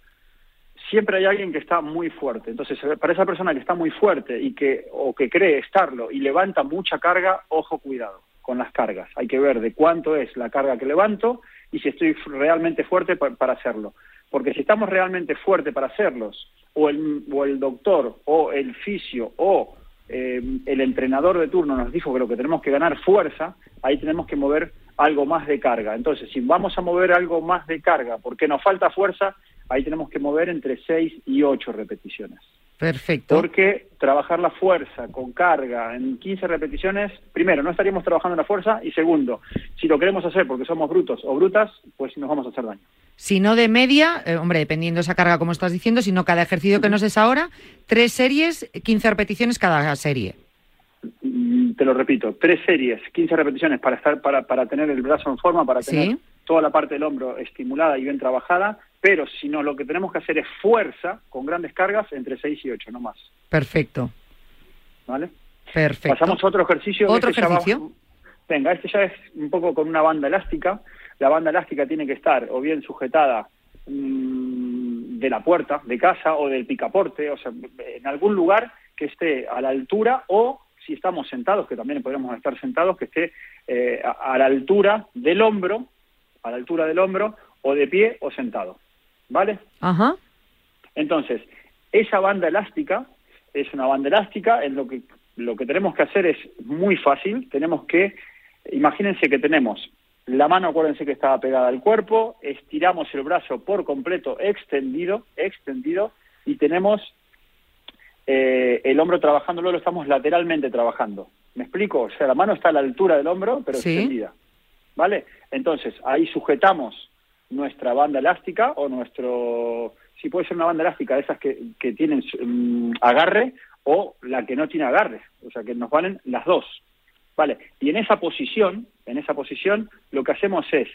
siempre hay alguien que está muy fuerte. Entonces, para esa persona que está muy fuerte y que o que cree estarlo y levanta mucha carga, ojo, cuidado con las cargas. Hay que ver de cuánto es la carga que levanto y si estoy realmente fuerte pa- para hacerlo. Porque si estamos realmente fuerte para hacerlos, o el, o el doctor, o el fisio, o eh, el entrenador de turno nos dijo que lo que tenemos que ganar fuerza, ahí tenemos que mover algo más de carga. Entonces, si vamos a mover algo más de carga porque nos falta fuerza, ahí tenemos que mover entre 6 y 8 repeticiones. Perfecto. Porque trabajar la fuerza con carga en 15 repeticiones, primero, no estaríamos trabajando la fuerza y segundo, si lo queremos hacer porque somos brutos o brutas, pues nos vamos a hacer daño. Si no de media, eh, hombre, dependiendo esa carga como estás diciendo, sino cada ejercicio que nos des ahora, tres series, 15 repeticiones cada serie. Mm, Te lo repito, tres series, 15 repeticiones para estar para, para tener el brazo en forma, para tener Sí. Toda la parte del hombro estimulada y bien trabajada, pero si no, lo que tenemos que hacer es fuerza con grandes cargas entre 6 y 8, no más. Perfecto, ¿Vale? perfecto. Pasamos a otro ejercicio. ¿Otro Este va- ejercicio? venga, este ya es un poco con una banda elástica. La banda elástica tiene que estar o bien sujetada mm, de la puerta de casa o del picaporte, o sea, en algún lugar que esté a la altura o si estamos sentados, que también podríamos estar sentados, que esté eh, a, a la altura del hombro, a la altura del hombro, o de pie o sentado. ¿Vale? Ajá. Entonces, esa banda elástica es una banda elástica, en lo que lo que tenemos que hacer es muy fácil, tenemos que, imagínense que tenemos la mano, acuérdense que estaba pegada al cuerpo, estiramos el brazo por completo extendido, extendido, y tenemos eh, el hombro trabajando, luego lo estamos lateralmente trabajando. ¿Me explico? O sea, la mano está a la altura del hombro, pero Sí. extendida. ¿Vale? Entonces, ahí sujetamos nuestra banda elástica o nuestro... Si puede ser una banda elástica de esas que, que tienen mm, agarre o la que no tiene agarre. O sea, que nos valen las dos. ¿Vale? Y en esa posición, en esa posición, lo que hacemos es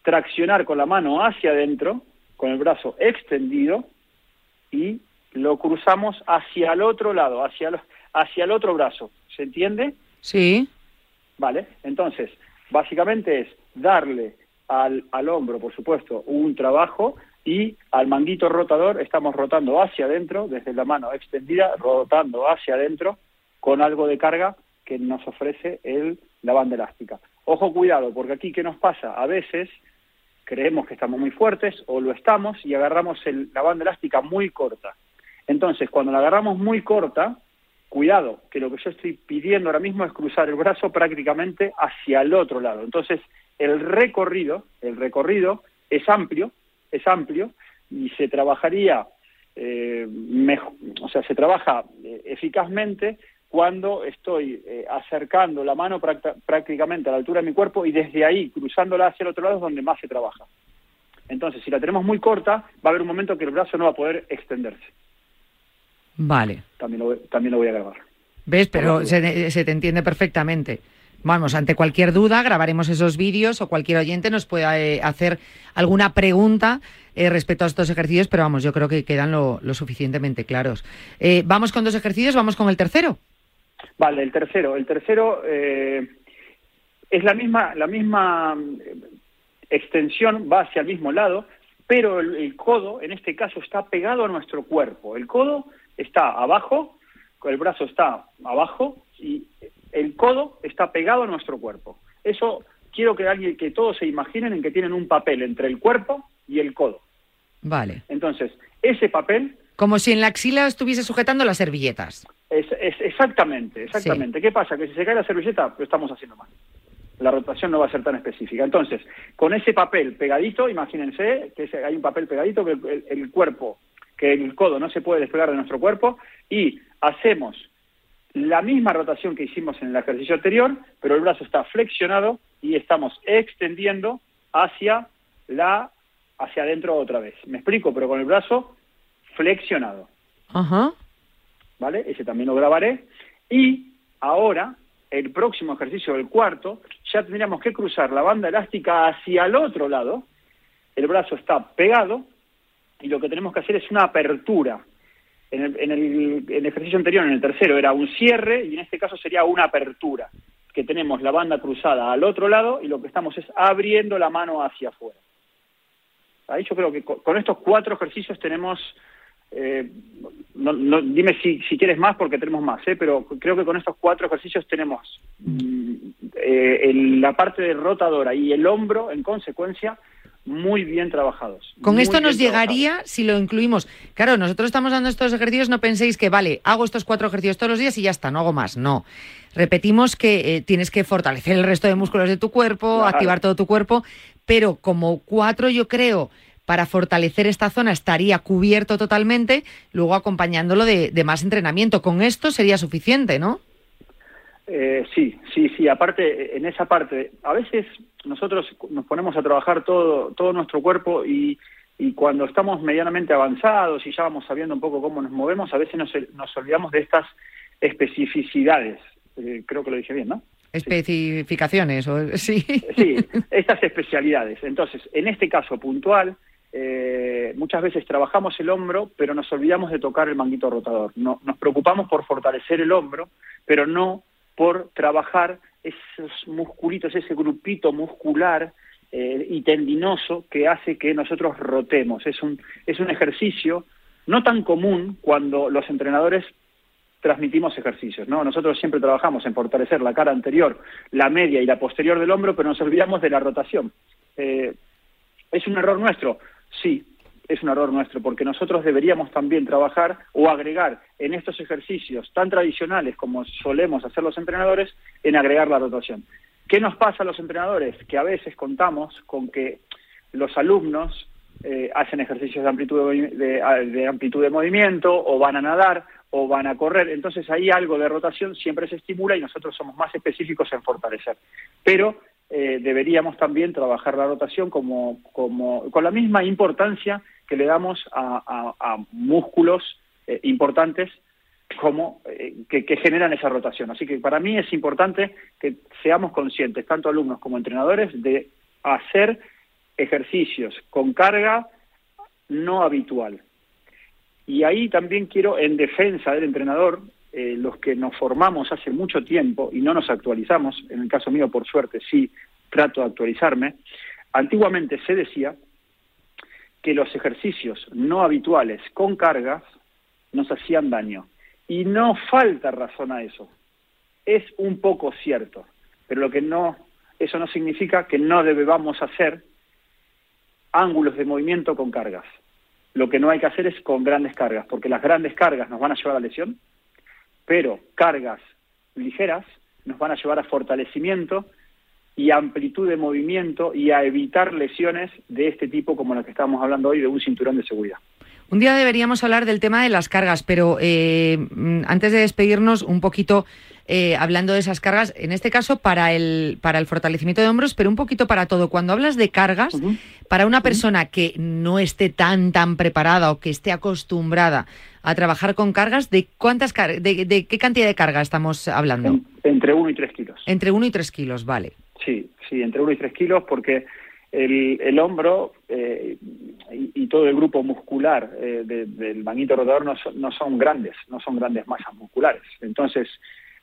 traccionar con la mano hacia adentro, con el brazo extendido, y lo cruzamos hacia el otro lado, hacia hacia el otro brazo. ¿Se entiende? Sí. Vale, entonces, básicamente es darle al, al hombro, por supuesto, un trabajo y al manguito rotador estamos rotando hacia adentro, desde la mano extendida, rotando hacia adentro con algo de carga que nos ofrece el, la banda elástica. Ojo, cuidado, porque aquí, ¿qué nos pasa? A veces creemos que estamos muy fuertes o lo estamos y agarramos el- la banda elástica muy corta. Entonces, cuando la agarramos muy corta, cuidado, que lo que yo estoy pidiendo ahora mismo es cruzar el brazo prácticamente hacia el otro lado. Entonces, el recorrido, el recorrido es amplio, es amplio y se trabajaría, eh, mejo- o sea, se trabaja eh, eficazmente cuando estoy eh, acercando la mano prácticamente a la altura de mi cuerpo y desde ahí cruzándola hacia el otro lado es donde más se trabaja. Entonces, si la tenemos muy corta, va a haber un momento que el brazo no va a poder extenderse. Vale. También lo, voy- también lo voy a grabar. ¿Ves? Pero se, se te entiende perfectamente. Vamos, ante cualquier duda grabaremos esos vídeos o cualquier oyente nos pueda eh, hacer alguna pregunta eh, respecto a estos ejercicios, pero vamos, yo creo que quedan lo, lo suficientemente claros. Eh, vamos con dos ejercicios, vamos con el tercero. Vale, el tercero. El tercero eh, es la misma, la misma eh, extensión, va hacia el mismo lado, pero el, el codo, en este caso, está pegado a nuestro cuerpo. El codo está abajo, el brazo está abajo y el codo está pegado a nuestro cuerpo. Eso quiero que alguien, que todos se imaginen en que tienen un papel entre el cuerpo y el codo. Vale. Entonces, ese papel Como si en la axila estuviese sujetando las servilletas. Es, es exactamente, exactamente. ¿Qué pasa? Que si se cae la servilleta, lo estamos haciendo mal. La rotación no va a ser tan específica. Entonces, con ese papel pegadito, imagínense que hay un papel pegadito que el, el cuerpo, que el codo no se puede despegar de nuestro cuerpo y hacemos la misma rotación que hicimos en el ejercicio anterior, pero el brazo está flexionado y estamos extendiendo hacia la hacia adentro otra vez. Me explico, pero con el brazo flexionado. Ajá. ¿vale? Ese también lo grabaré. Y ahora, el próximo ejercicio, el cuarto, ya tendríamos que cruzar la banda elástica hacia el otro lado. El brazo está pegado y lo que tenemos que hacer es una apertura. En el, en el- ejercicio anterior, en el tercero, era un cierre y en este caso sería una apertura, que tenemos la banda cruzada al otro lado y lo que estamos es abriendo la mano hacia afuera. Ahí yo creo que co- con estos cuatro ejercicios tenemos eh, no, no- dime si, quieres más porque tenemos más, ¿eh? pero creo que con estos cuatro ejercicios tenemos mm, eh, la parte rotadora y el hombro, en consecuencia, muy bien trabajados. Con esto nos trabajados. llegaría si lo incluimos. Claro, nosotros estamos dando estos ejercicios, no penséis que, vale, hago estos cuatro ejercicios todos los días y ya está, no hago más. No. Repetimos que eh, tienes que fortalecer el resto de músculos de tu cuerpo, Claro. activar todo tu cuerpo, pero como cuatro yo creo para fortalecer esta zona estaría cubierto totalmente, luego acompañándolo de, de más entrenamiento. Con esto sería suficiente, ¿no? Eh, sí, sí, sí. Aparte, en esa parte, a veces nosotros nos ponemos a trabajar todo, todo nuestro cuerpo y, y cuando estamos medianamente avanzados y ya vamos sabiendo un poco cómo nos movemos, a veces nos, nos olvidamos de estas especificidades. Eh, creo que lo dije bien, ¿no? Especificaciones, o, sí. Sí, estas especialidades. Entonces, en este caso puntual, eh, muchas veces trabajamos el hombro, pero nos olvidamos de tocar el manguito rotador. No, nos preocupamos por fortalecer el hombro, pero no por trabajar esos musculitos, ese grupito muscular eh, y tendinoso que hace que nosotros rotemos. Es un, es un ejercicio no tan común cuando los entrenadores transmitimos ejercicios, ¿no? Nosotros siempre trabajamos en fortalecer la cara anterior, la media y la posterior del hombro, pero nos olvidamos de la rotación. Eh, ¿Es un error nuestro? Sí, es un error nuestro, porque nosotros deberíamos también trabajar o agregar en estos ejercicios tan tradicionales como solemos hacer los entrenadores, en agregar la rotación. ¿Qué nos pasa a los entrenadores? Que a veces contamos con que los alumnos eh, hacen ejercicios de amplitud de, de- de amplitud de movimiento o van a nadar o van a correr. Entonces ahí algo de rotación siempre se estimula y nosotros somos más específicos en fortalecer. Pero eh, deberíamos también trabajar la rotación como, como, con la misma importancia que le damos a, músculos eh, importantes como eh, que, que generan esa rotación. Así que para mí es importante que seamos conscientes, tanto alumnos como entrenadores, de hacer ejercicios con carga no habitual. Y ahí también quiero, en defensa del entrenador, eh, los que nos formamos hace mucho tiempo y no nos actualizamos, en el caso mío, por suerte, sí trato de actualizarme, antiguamente se decía que los ejercicios no habituales con cargas nos hacían daño. Y no falta razón a eso. Es un poco cierto, pero lo que no, eso no significa que no debamos hacer ángulos de movimiento con cargas. Lo que no hay que hacer es con grandes cargas, porque las grandes cargas nos van a llevar a lesión, pero cargas ligeras nos van a llevar a fortalecimiento y amplitud de movimiento y a evitar lesiones de este tipo como la que estamos hablando hoy de un cinturón de seguridad. Un día deberíamos hablar del tema de las cargas, pero eh, mm, antes de despedirnos, un poquito eh, hablando de esas cargas, en este caso para el, para el fortalecimiento de hombros, pero un poquito para todo. Cuando hablas de cargas, para una persona que no esté tan, tan preparada o que esté acostumbrada a trabajar con cargas, ¿de cuántas car- de, de qué cantidad de carga estamos hablando? Entre 1 y 3 kilos. Entre 1 y 3 kilos, vale. Sí, sí, entre 1 y 3 kilos porque el, el hombro eh, y, todo el grupo muscular eh, de- del manguito rotador no son, no son grandes, no son grandes masas musculares. Entonces,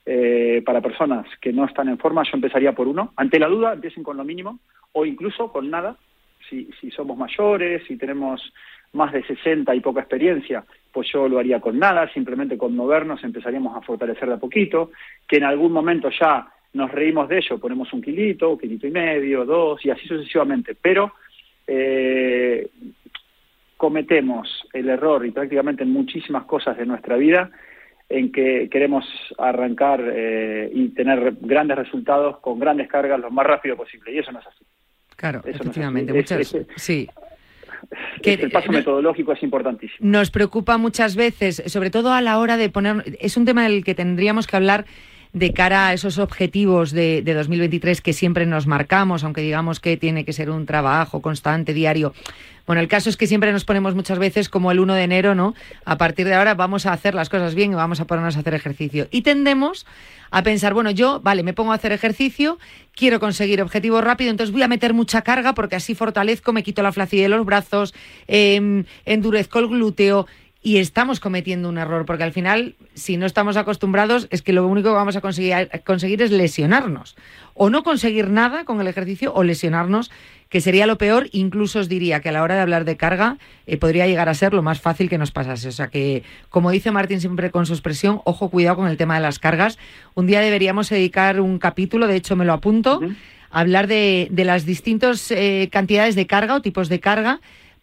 eh, para personas que no están en forma, yo empezaría por uno. Ante la duda, empiecen con lo mínimo o incluso con nada. Si, si somos mayores, si tenemos más de 60 y poca experiencia, pues yo lo haría con nada, simplemente con movernos empezaríamos a fortalecer de a poquito, que en algún momento ya nos reímos de ello, ponemos un kilito, un kilito y medio, dos, y así sucesivamente. Pero eh, cometemos el error, y prácticamente en muchísimas cosas de nuestra vida, en que queremos arrancar eh, y tener grandes resultados con grandes cargas lo más rápido posible, y eso no es así. Claro, Eso no es efectivamente. así. Muchas, Es- es- sí. el paso metodológico es importantísimo. Nos preocupa muchas veces, sobre todo a la hora de poner. Es un tema del que tendríamos que hablar de cara a esos objetivos de, de 2023 que siempre nos marcamos, aunque digamos que tiene que ser un trabajo constante, diario. Bueno, el caso es que siempre nos ponemos muchas veces como el 1 de enero, ¿no? A partir de ahora vamos a hacer las cosas bien y vamos a ponernos a hacer ejercicio. Y tendemos a pensar, bueno, yo, vale, me pongo a hacer ejercicio, quiero conseguir objetivos rápido, entonces voy a meter mucha carga porque así fortalezco, me quito la flacidez de los brazos, em, endurezco el glúteo y estamos cometiendo un error porque al final, si no estamos acostumbrados, es que lo único que vamos a conseguir, conseguir es lesionarnos. O no conseguir nada con el ejercicio o lesionarnos, que sería lo peor. Incluso os diría que a la hora de hablar de carga eh, podría llegar a ser lo más fácil que nos pasase. O sea que, como dice Martín siempre con su expresión, ojo, cuidado con el tema de las cargas. Un día deberíamos dedicar un capítulo, de hecho me lo apunto, a hablar de, de las distintas eh, cantidades de carga o tipos de carga,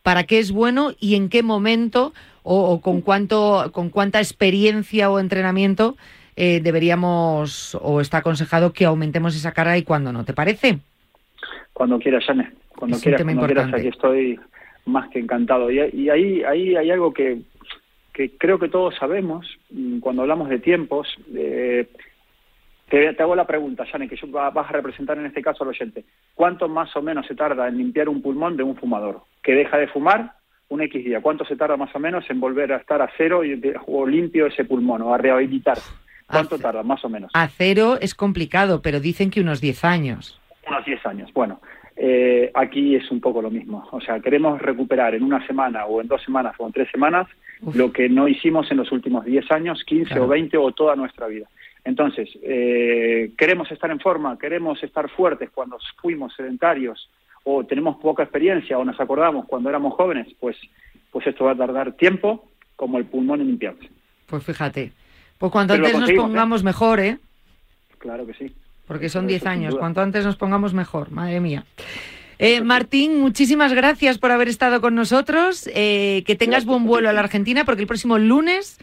para qué es bueno y en qué momento o, o con cuánto con cuánta experiencia o entrenamiento eh, deberíamos o está aconsejado que aumentemos esa carga y cuándo no, ¿te parece? Cuando quieras, Jane. Cuando quieras, cuando quieras, importante. aquí estoy más que encantado. Y, y ahí, ahí hay algo que, que creo que todos sabemos mm, cuando hablamos de tiempos. eh, te, te hago la pregunta, Jane, que vas a representar en este caso al oyente. ¿Cuánto más o menos se tarda en limpiar un pulmón de un fumador que deja de fumar un X día? ¿Cuánto se tarda más o menos en volver a estar a cero y de- o limpio ese pulmón o a rehabilitar? ¿Cuánto tarda más o menos? A cero es complicado, pero dicen que unos 10 años. Unos 10 años. Bueno, eh, aquí es un poco lo mismo. O sea, queremos recuperar en una semana o en dos semanas o en tres semanas lo que no hicimos en los últimos 10 años, 15 Claro. o 20 o toda nuestra vida. Entonces, eh, queremos estar en forma, queremos estar fuertes cuando fuimos sedentarios o tenemos poca experiencia o nos acordamos cuando éramos jóvenes, pues, pues esto va a tardar tiempo como el pulmón en limpiarse. Pues fíjate, Pues cuanto Pero antes nos ¿eh? pongamos mejor, ¿eh? Claro que sí. Porque son Eso 10 sin años. Cuanto antes nos pongamos mejor, madre mía. Eh, Martín, muchísimas gracias por haber estado con nosotros. Eh, que tengas buen vuelo a la Argentina, porque el próximo lunes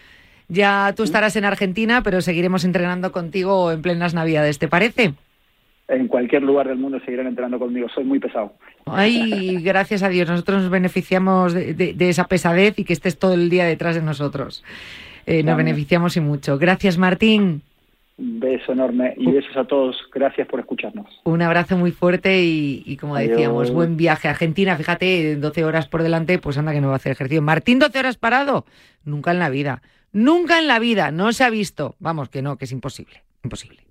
ya tú estarás en Argentina, pero seguiremos entrenando contigo en plenas Navidades, ¿te parece? En cualquier lugar del mundo seguirán entrenando conmigo. Soy muy pesado. Ay, gracias a Dios, nosotros nos beneficiamos de, de- de esa pesadez y que estés todo el día detrás de nosotros. Eh, nos beneficiamos y mucho. Gracias, Martín. Un beso enorme y besos a todos. Gracias por escucharnos. Un abrazo muy fuerte y, y como decíamos, buen viaje a Argentina. Fíjate, 12 horas por delante, pues anda que no va a hacer ejercicio. Martín, 12 horas parado. Nunca en la vida. Nunca en la vida. No se ha visto. Vamos, que no, que es imposible. Imposible.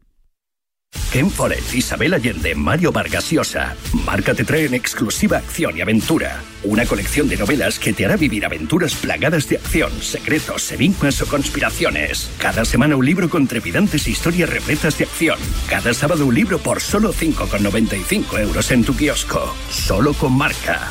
Ken Follett, Isabel Allende, Mario Vargas Llosa. Marca te trae en exclusiva acción y aventura. Una colección de novelas que te hará vivir aventuras plagadas de acción, secretos, enigmas o conspiraciones. Cada semana un libro con trepidantes historias repletas de acción. Cada sábado un libro por solo 5,95 euros en tu kiosco. Solo con marca.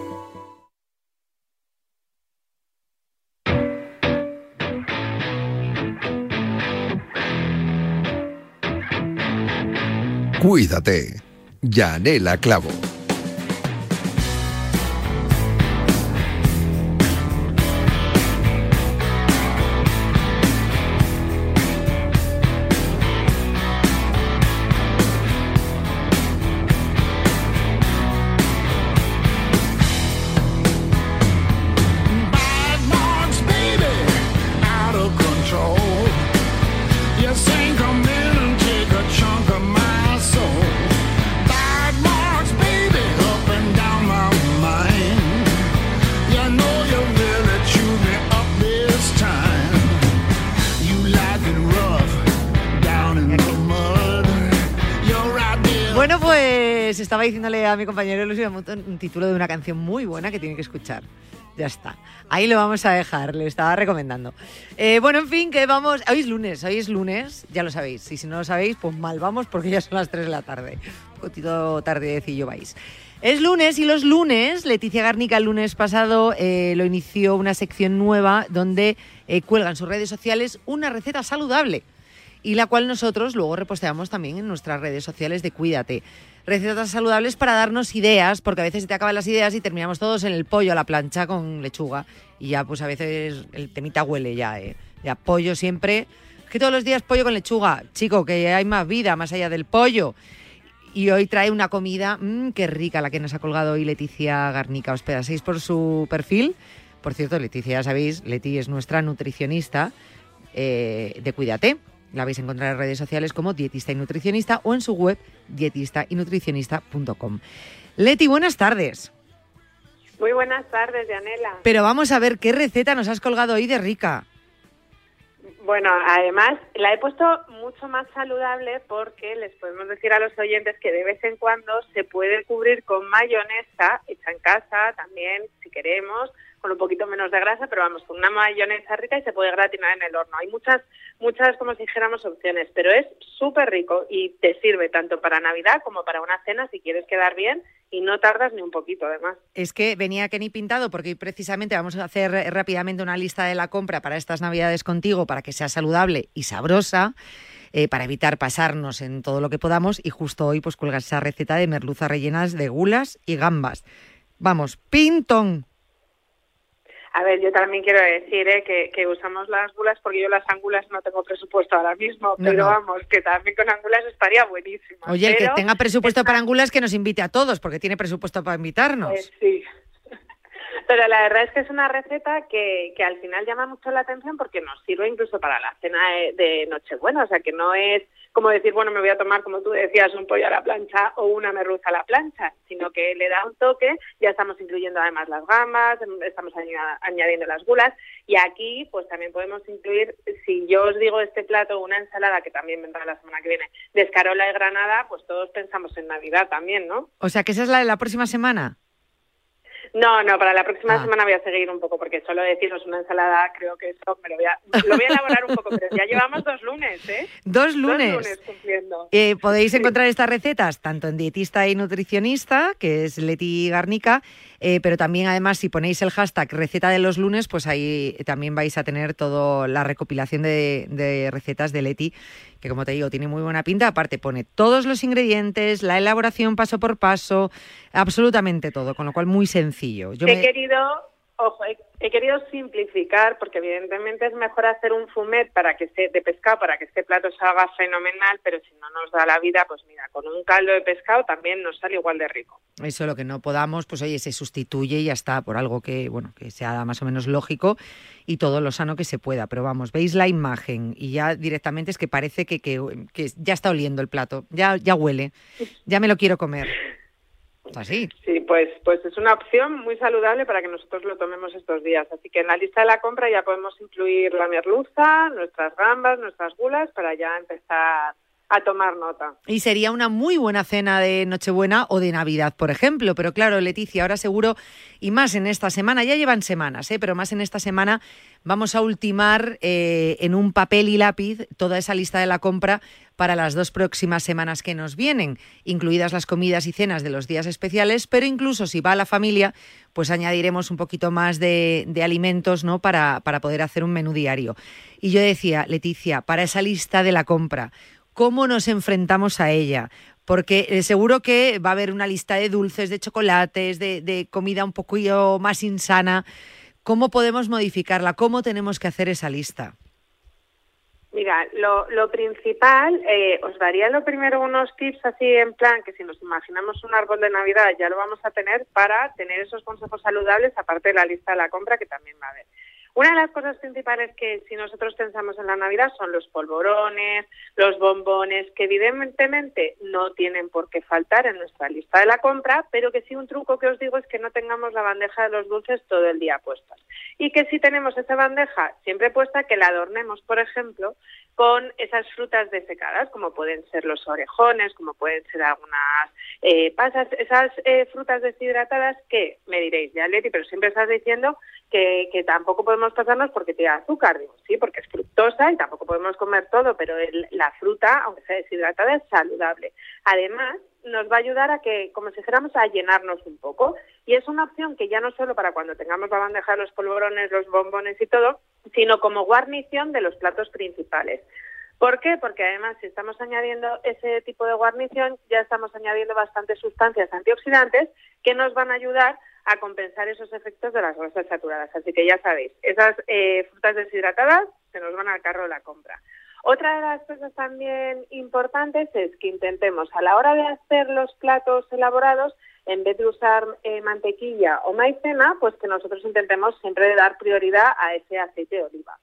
Cuídate. Yanela Clavo. Estaba diciéndole a mi compañero Luis Monto un título de una canción muy buena que tiene que escuchar. Ya está. Ahí lo vamos a dejar, le estaba recomendando. Eh, bueno, en fin, que vamos. Hoy es lunes, hoy es lunes, ya lo sabéis. Y si no lo sabéis, pues mal vamos porque ya son las 3 de la tarde. Un poquito tardecillo vais. Es lunes y los lunes, Leticia Garnica el lunes pasado eh, lo inició una sección nueva donde eh, sus redes sociales una receta saludable y la cual nosotros luego reposteamos también en nuestras redes sociales de Cuídate. Recetas saludables para darnos ideas, porque a veces se te acaban las ideas y terminamos todos en el pollo a la plancha con lechuga y ya pues a veces el temita huele ya, ¿eh? Ya pollo siempre. Que todos los días pollo con lechuga. Chico, que hay más vida más allá del pollo. Y hoy trae una comida, mmm, qué rica la que nos ha colgado hoy Leticia Garnica. Os pedaseis por su perfil. Por cierto, Leticia, ya sabéis, Leti es nuestra nutricionista eh, de Cuídate. La vais a encontrar en redes sociales como dietista y nutricionista o en su web dietista y nutricionista.com. Leti, buenas tardes. Muy buenas tardes, Yanela. Pero vamos a ver qué receta nos has colgado hoy de rica. Bueno, además la he puesto mucho más saludable porque les podemos decir a los oyentes que de vez en cuando se puede cubrir con mayonesa hecha en casa, también si queremos, con un poquito menos de grasa, pero vamos, con una mayonesa rica y se puede gratinar en el horno. Hay muchas, muchas, como si dijéramos, opciones, pero es súper rico y te sirve tanto para Navidad como para una cena si quieres quedar bien y no tardas ni un poquito además. Es que venía Kenny pintado porque precisamente vamos a hacer rápidamente una lista de la compra para estas Navidades contigo para que sea saludable y sabrosa. eh, para evitar pasarnos en todo lo que podamos y justo hoy pues cuelgas esa receta de merluzas rellenas de gulas y gambas. Vamos, pintón. A ver, yo también quiero decir ¿eh? que, que usamos las angulas porque yo las angulas no tengo presupuesto ahora mismo, No, pero no. vamos, que también con angulas estaría buenísimo. Oye, el que tenga presupuesto para angulas que nos invite a todos porque tiene presupuesto para invitarnos. pues sí. Pero la verdad es que es una receta que, que al final llama mucho la atención porque nos sirve incluso para la cena de, Nochebuena. O sea, que no es como decir, bueno, me voy a tomar, como tú decías, un pollo a la plancha o una merluza a la plancha, sino que le da un toque. Ya estamos incluyendo además las gambas, estamos aña- añadiendo las gulas. Y aquí, pues también podemos incluir, si yo os digo este plato, una ensalada que también vendrá la semana que viene, de escarola y granada, pues todos pensamos en Navidad también, ¿no? O sea, que esa es la de la próxima semana. No, no, para la próxima Ah. semana voy a seguir un poco, porque solo deciros una ensalada, creo que eso me lo voy a, lo voy a elaborar un poco, pero ya llevamos dos lunes, ¿eh? Dos lunes. Dos lunes cumpliendo. Eh, podéis encontrar estas recetas tanto en dietista y nutricionista, que es Leti Garnica, eh, pero también además si ponéis el hashtag receta de los lunes, pues ahí también vais a tener toda la recopilación de, de recetas de Leti, que como te digo, tiene muy buena pinta. Aparte pone todos los ingredientes, la elaboración paso por paso, absolutamente todo, con lo cual muy sencillo. Yo he me- querido, ojo, he, querido simplificar, porque evidentemente es mejor hacer un fumet para que esté de pescado para que este plato salga fenomenal, pero si no nos da la vida, pues mira, con un caldo de pescado también nos sale igual de rico. Eso lo que no podamos, pues oye, se sustituye y ya está, por algo que, bueno, que sea más o menos lógico y todo lo sano que se pueda. Pero vamos, veis la imagen y ya directamente es que parece que, que, que ya está oliendo el plato, ya, ya huele, ya me lo quiero comer. Sí, pues, pues es una opción muy saludable para que nosotros lo tomemos estos días. Así que en la lista de la compra ya podemos incluir la merluza, nuestras gambas, nuestras gulas, para ya empezar a tomar nota. Y sería una muy buena cena de Nochebuena o de Navidad, por ejemplo. Pero claro, Leticia, ahora seguro, y más en esta semana, ya llevan semanas, ¿eh? pero más en esta semana vamos a ultimar eh, en un papel y lápiz toda esa lista de la compra para las dos próximas semanas que nos vienen, incluidas las comidas y cenas de los días especiales, pero incluso si va la familia, pues añadiremos un poquito más de, de alimentos ¿no? para, para poder hacer un menú diario. Y yo decía, Leticia, para esa lista de la compra, ¿cómo nos enfrentamos a ella? Porque eh, seguro que va a haber una lista de dulces, de chocolates, de, de comida un poquillo más insana. ¿Cómo podemos modificarla? ¿Cómo tenemos que hacer esa lista? Mira, lo, lo principal, eh, os daría lo primero unos tips así en plan que si nos imaginamos un árbol de Navidad ya lo vamos a tener para tener esos consejos saludables aparte de la lista de la compra que también va a haber. Una de las cosas principales que si nosotros pensamos en la Navidad son los polvorones, los bombones, que evidentemente no tienen por qué faltar en nuestra lista de la compra, pero que sí un truco que os digo es que no tengamos la bandeja de los dulces todo el día puesta. Y que si tenemos esa bandeja siempre puesta, que la adornemos, por ejemplo, con esas frutas desecadas, como pueden ser los orejones, como pueden ser algunas eh, pasas, esas eh, frutas deshidratadas que, me diréis, ya Leti, pero siempre estás diciendo que, que tampoco podemos pasarnos porque tiene azúcar, digo, sí, porque es fructosa y tampoco podemos comer todo, pero el- la fruta, aunque sea deshidratada, es saludable. Además, nos va a ayudar a que, como si dijéramos, a llenarnos un poco. Y es una opción que ya no solo para cuando tengamos la bandeja de los polvorones, los bombones y todo, sino como guarnición de los platos principales. ¿Por qué? Porque además si estamos añadiendo ese tipo de guarnición, ya estamos añadiendo bastantes sustancias antioxidantes que nos van a ayudar a compensar esos efectos de las grasas saturadas. Así que ya sabéis, esas eh, frutas deshidratadas se nos van al carro de la compra. Otra de las cosas también importantes es que intentemos a la hora de hacer los platos elaborados, en vez de usar eh, mantequilla o maicena, pues que nosotros intentemos siempre dar prioridad a ese aceite de oliva.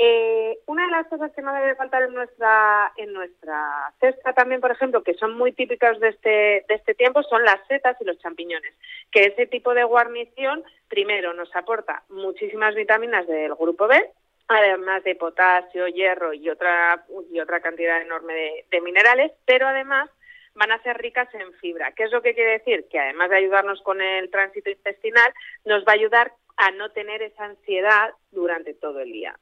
Eh, una de las cosas que no debe faltar en nuestra en nuestra cesta también, por ejemplo, que son muy típicas de este de este tiempo, son las setas y los champiñones. Que ese tipo de guarnición, primero, nos aporta muchísimas vitaminas del grupo B, además de potasio, hierro y otra y otra cantidad enorme de, de minerales, pero además van a ser ricas en fibra. ¿Qué es lo que quiere decir? Que además de ayudarnos con el tránsito intestinal, nos va a ayudar a no tener esa ansiedad durante todo el día.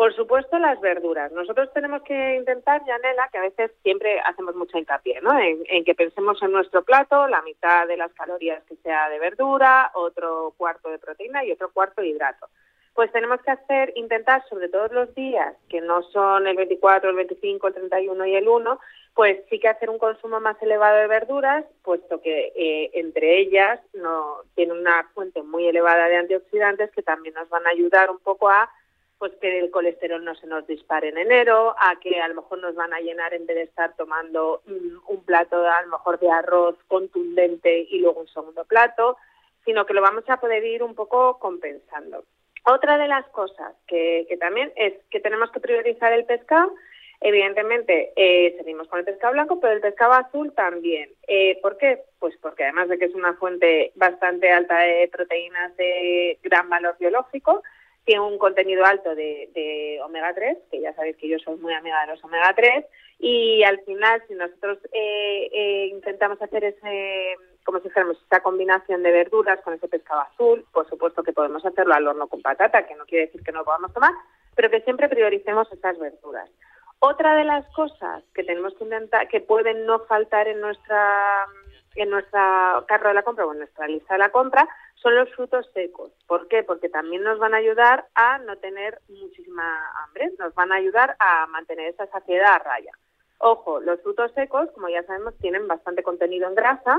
Por supuesto, las verduras. Nosotros tenemos que intentar, Janela, que a veces siempre hacemos mucha hincapié, ¿no? En, en, que pensemos en nuestro plato, la mitad de las calorías que sea de verdura, otro cuarto de proteína y otro cuarto de hidrato. Pues tenemos que hacer, intentar sobre todos los días, que no son el 24, el 25, el 31 y el 1, pues sí que hacer un consumo más elevado de verduras, puesto que eh, entre ellas no tiene una fuente muy elevada de antioxidantes que también nos van a ayudar un poco a pues que el colesterol no se nos dispare en enero, a que a lo mejor nos van a llenar en vez de estar tomando mm, un plato a lo mejor de arroz contundente y luego un segundo plato. sino que lo vamos a poder ir un poco compensando. Otra de las cosas que, que también es que tenemos que priorizar el pescado Evidentemente, eh, seguimos con el pescado blanco, pero el pescado azul también. Eh, ¿Por qué? Pues porque además de que es una fuente bastante alta de proteínas de gran valor biológico, tiene un contenido alto de, de omega 3, que ya sabéis que yo soy muy amiga de los omega 3, y al final, si nosotros eh, eh, intentamos hacer ese, como si dijéramos, esta combinación de verduras con ese pescado azul, por supuesto que podemos hacerlo al horno con patata, que no quiere decir que no lo podamos tomar, pero que siempre prioricemos esas verduras. Otra de las cosas que tenemos que intentar, que pueden no faltar en nuestra en nuestra carro de la compra o en nuestra lista de la compra, son los frutos secos. ¿Por qué? Porque también nos van a ayudar a no tener muchísima hambre, nos van a ayudar a mantener esa saciedad a raya. Ojo, los frutos secos, como ya sabemos, tienen bastante contenido en grasa,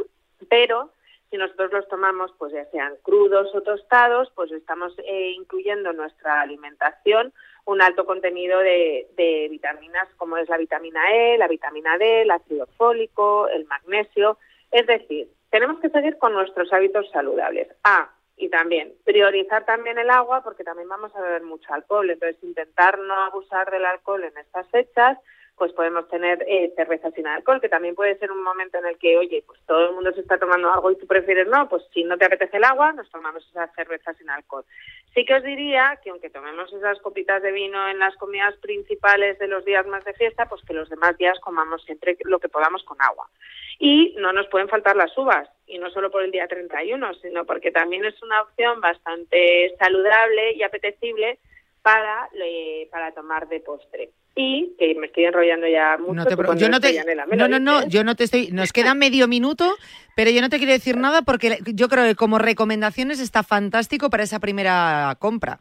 pero si nosotros los tomamos, pues ya sean crudos o tostados, pues estamos eh, incluyendo en nuestra alimentación un alto contenido de, de vitaminas como es la vitamina E, la vitamina D, el ácido fólico, el magnesio. Es decir, tenemos que seguir con nuestros hábitos saludables. Ah, y también priorizar también el agua porque también vamos a beber mucho alcohol. Entonces, intentar no abusar del alcohol en estas fechas, pues podemos tener eh, cerveza sin alcohol, que también puede ser un momento en el que, oye, pues todo el mundo se está tomando algo y tú prefieres no, pues si no te apetece el agua, nos tomamos esa cerveza sin alcohol. Sí que os diría que aunque tomemos esas copitas de vino en las comidas principales de los días más de fiesta, pues que los demás días comamos siempre lo que podamos con agua. Y no nos pueden faltar las uvas, y no solo por el día 31, sino porque también es una opción bastante saludable y apetecible para, eh, para tomar de postre. Y que me estoy enrollando ya mucho. No te yo no te, Yanela no, no, no, yo no te estoy. Nos queda medio minuto, pero yo no te quiero decir nada porque yo creo que como recomendaciones está fantástico para esa primera compra.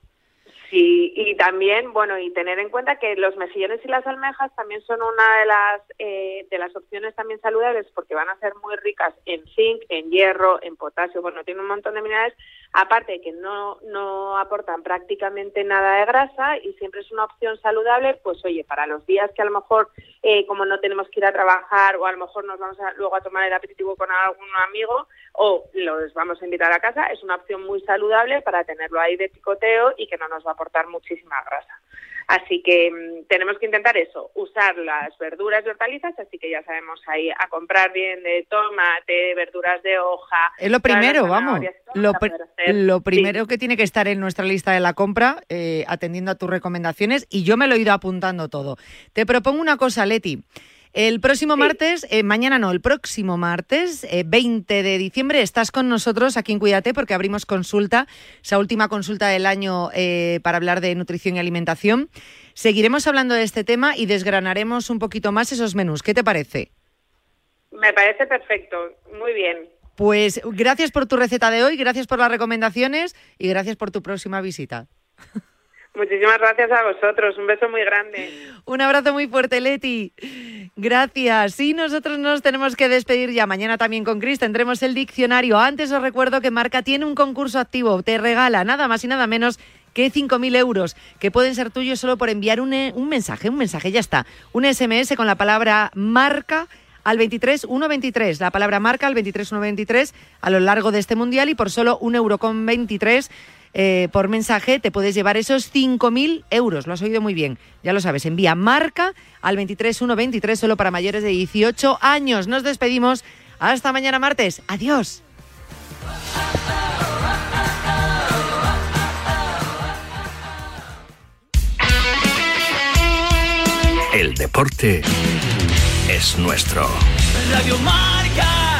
Sí, y también, bueno, y tener en cuenta que los mejillones y las almejas también son una de las eh, de las opciones también saludables porque van a ser muy ricas en zinc, en hierro, en potasio, bueno, tiene un montón de minerales, aparte de que no no aportan prácticamente nada de grasa y siempre es una opción saludable, pues oye, para los días que a lo mejor eh, como no tenemos que ir a trabajar o a lo mejor nos vamos a, luego a tomar el aperitivo con algún amigo o los vamos a invitar a casa, es una opción muy saludable para tenerlo ahí de picoteo y que no nos va a aportar muchísima grasa. Así que mm, tenemos que intentar eso, usar las verduras y hortalizas, así que ya sabemos ahí a comprar bien de tomate, verduras de hoja. Es lo primero, vamos. Lo, pr- Sí. primero que tiene que estar en nuestra lista de la compra, eh, atendiendo a tus recomendaciones, y yo me lo he ido apuntando todo. Te propongo una cosa, Leti. El próximo martes, eh, mañana no, el próximo martes, eh, 20 de diciembre, estás con nosotros aquí en Cuídate porque abrimos consulta, esa última consulta del año eh, para hablar de nutrición y alimentación. Seguiremos hablando de este tema y desgranaremos un poquito más esos menús. ¿Qué te parece? Me parece perfecto, muy bien. Pues gracias por tu receta de hoy, gracias por las recomendaciones y gracias por tu próxima visita. Muchísimas gracias a vosotros, un beso muy grande. Un abrazo muy fuerte, Leti. Gracias. Y nosotros nos tenemos que despedir ya. Mañana también con Chris tendremos el diccionario. Antes os recuerdo que Marca tiene un concurso activo. Te regala nada más y nada menos que 5.000 euros, que pueden ser tuyos solo por enviar un, eh, un mensaje. Un mensaje, ya está. Un SMS con la palabra marca al 23123, la palabra marca al 23123 a lo largo de este mundial y por solo un euro con 23 eh, por mensaje te puedes llevar esos 5.000 euros. Lo has oído muy bien. Ya lo sabes, envía marca al 23123 solo para mayores de 18 años. Nos despedimos. Hasta mañana martes. Adiós. El deporte es nuestro. Radio Marca.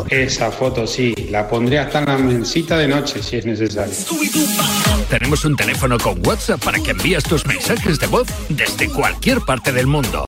Esa foto sí, la pondré hasta en la mesita de noche si es necesario. Tenemos un teléfono con WhatsApp para que envíes tus mensajes de voz desde cualquier parte del mundo.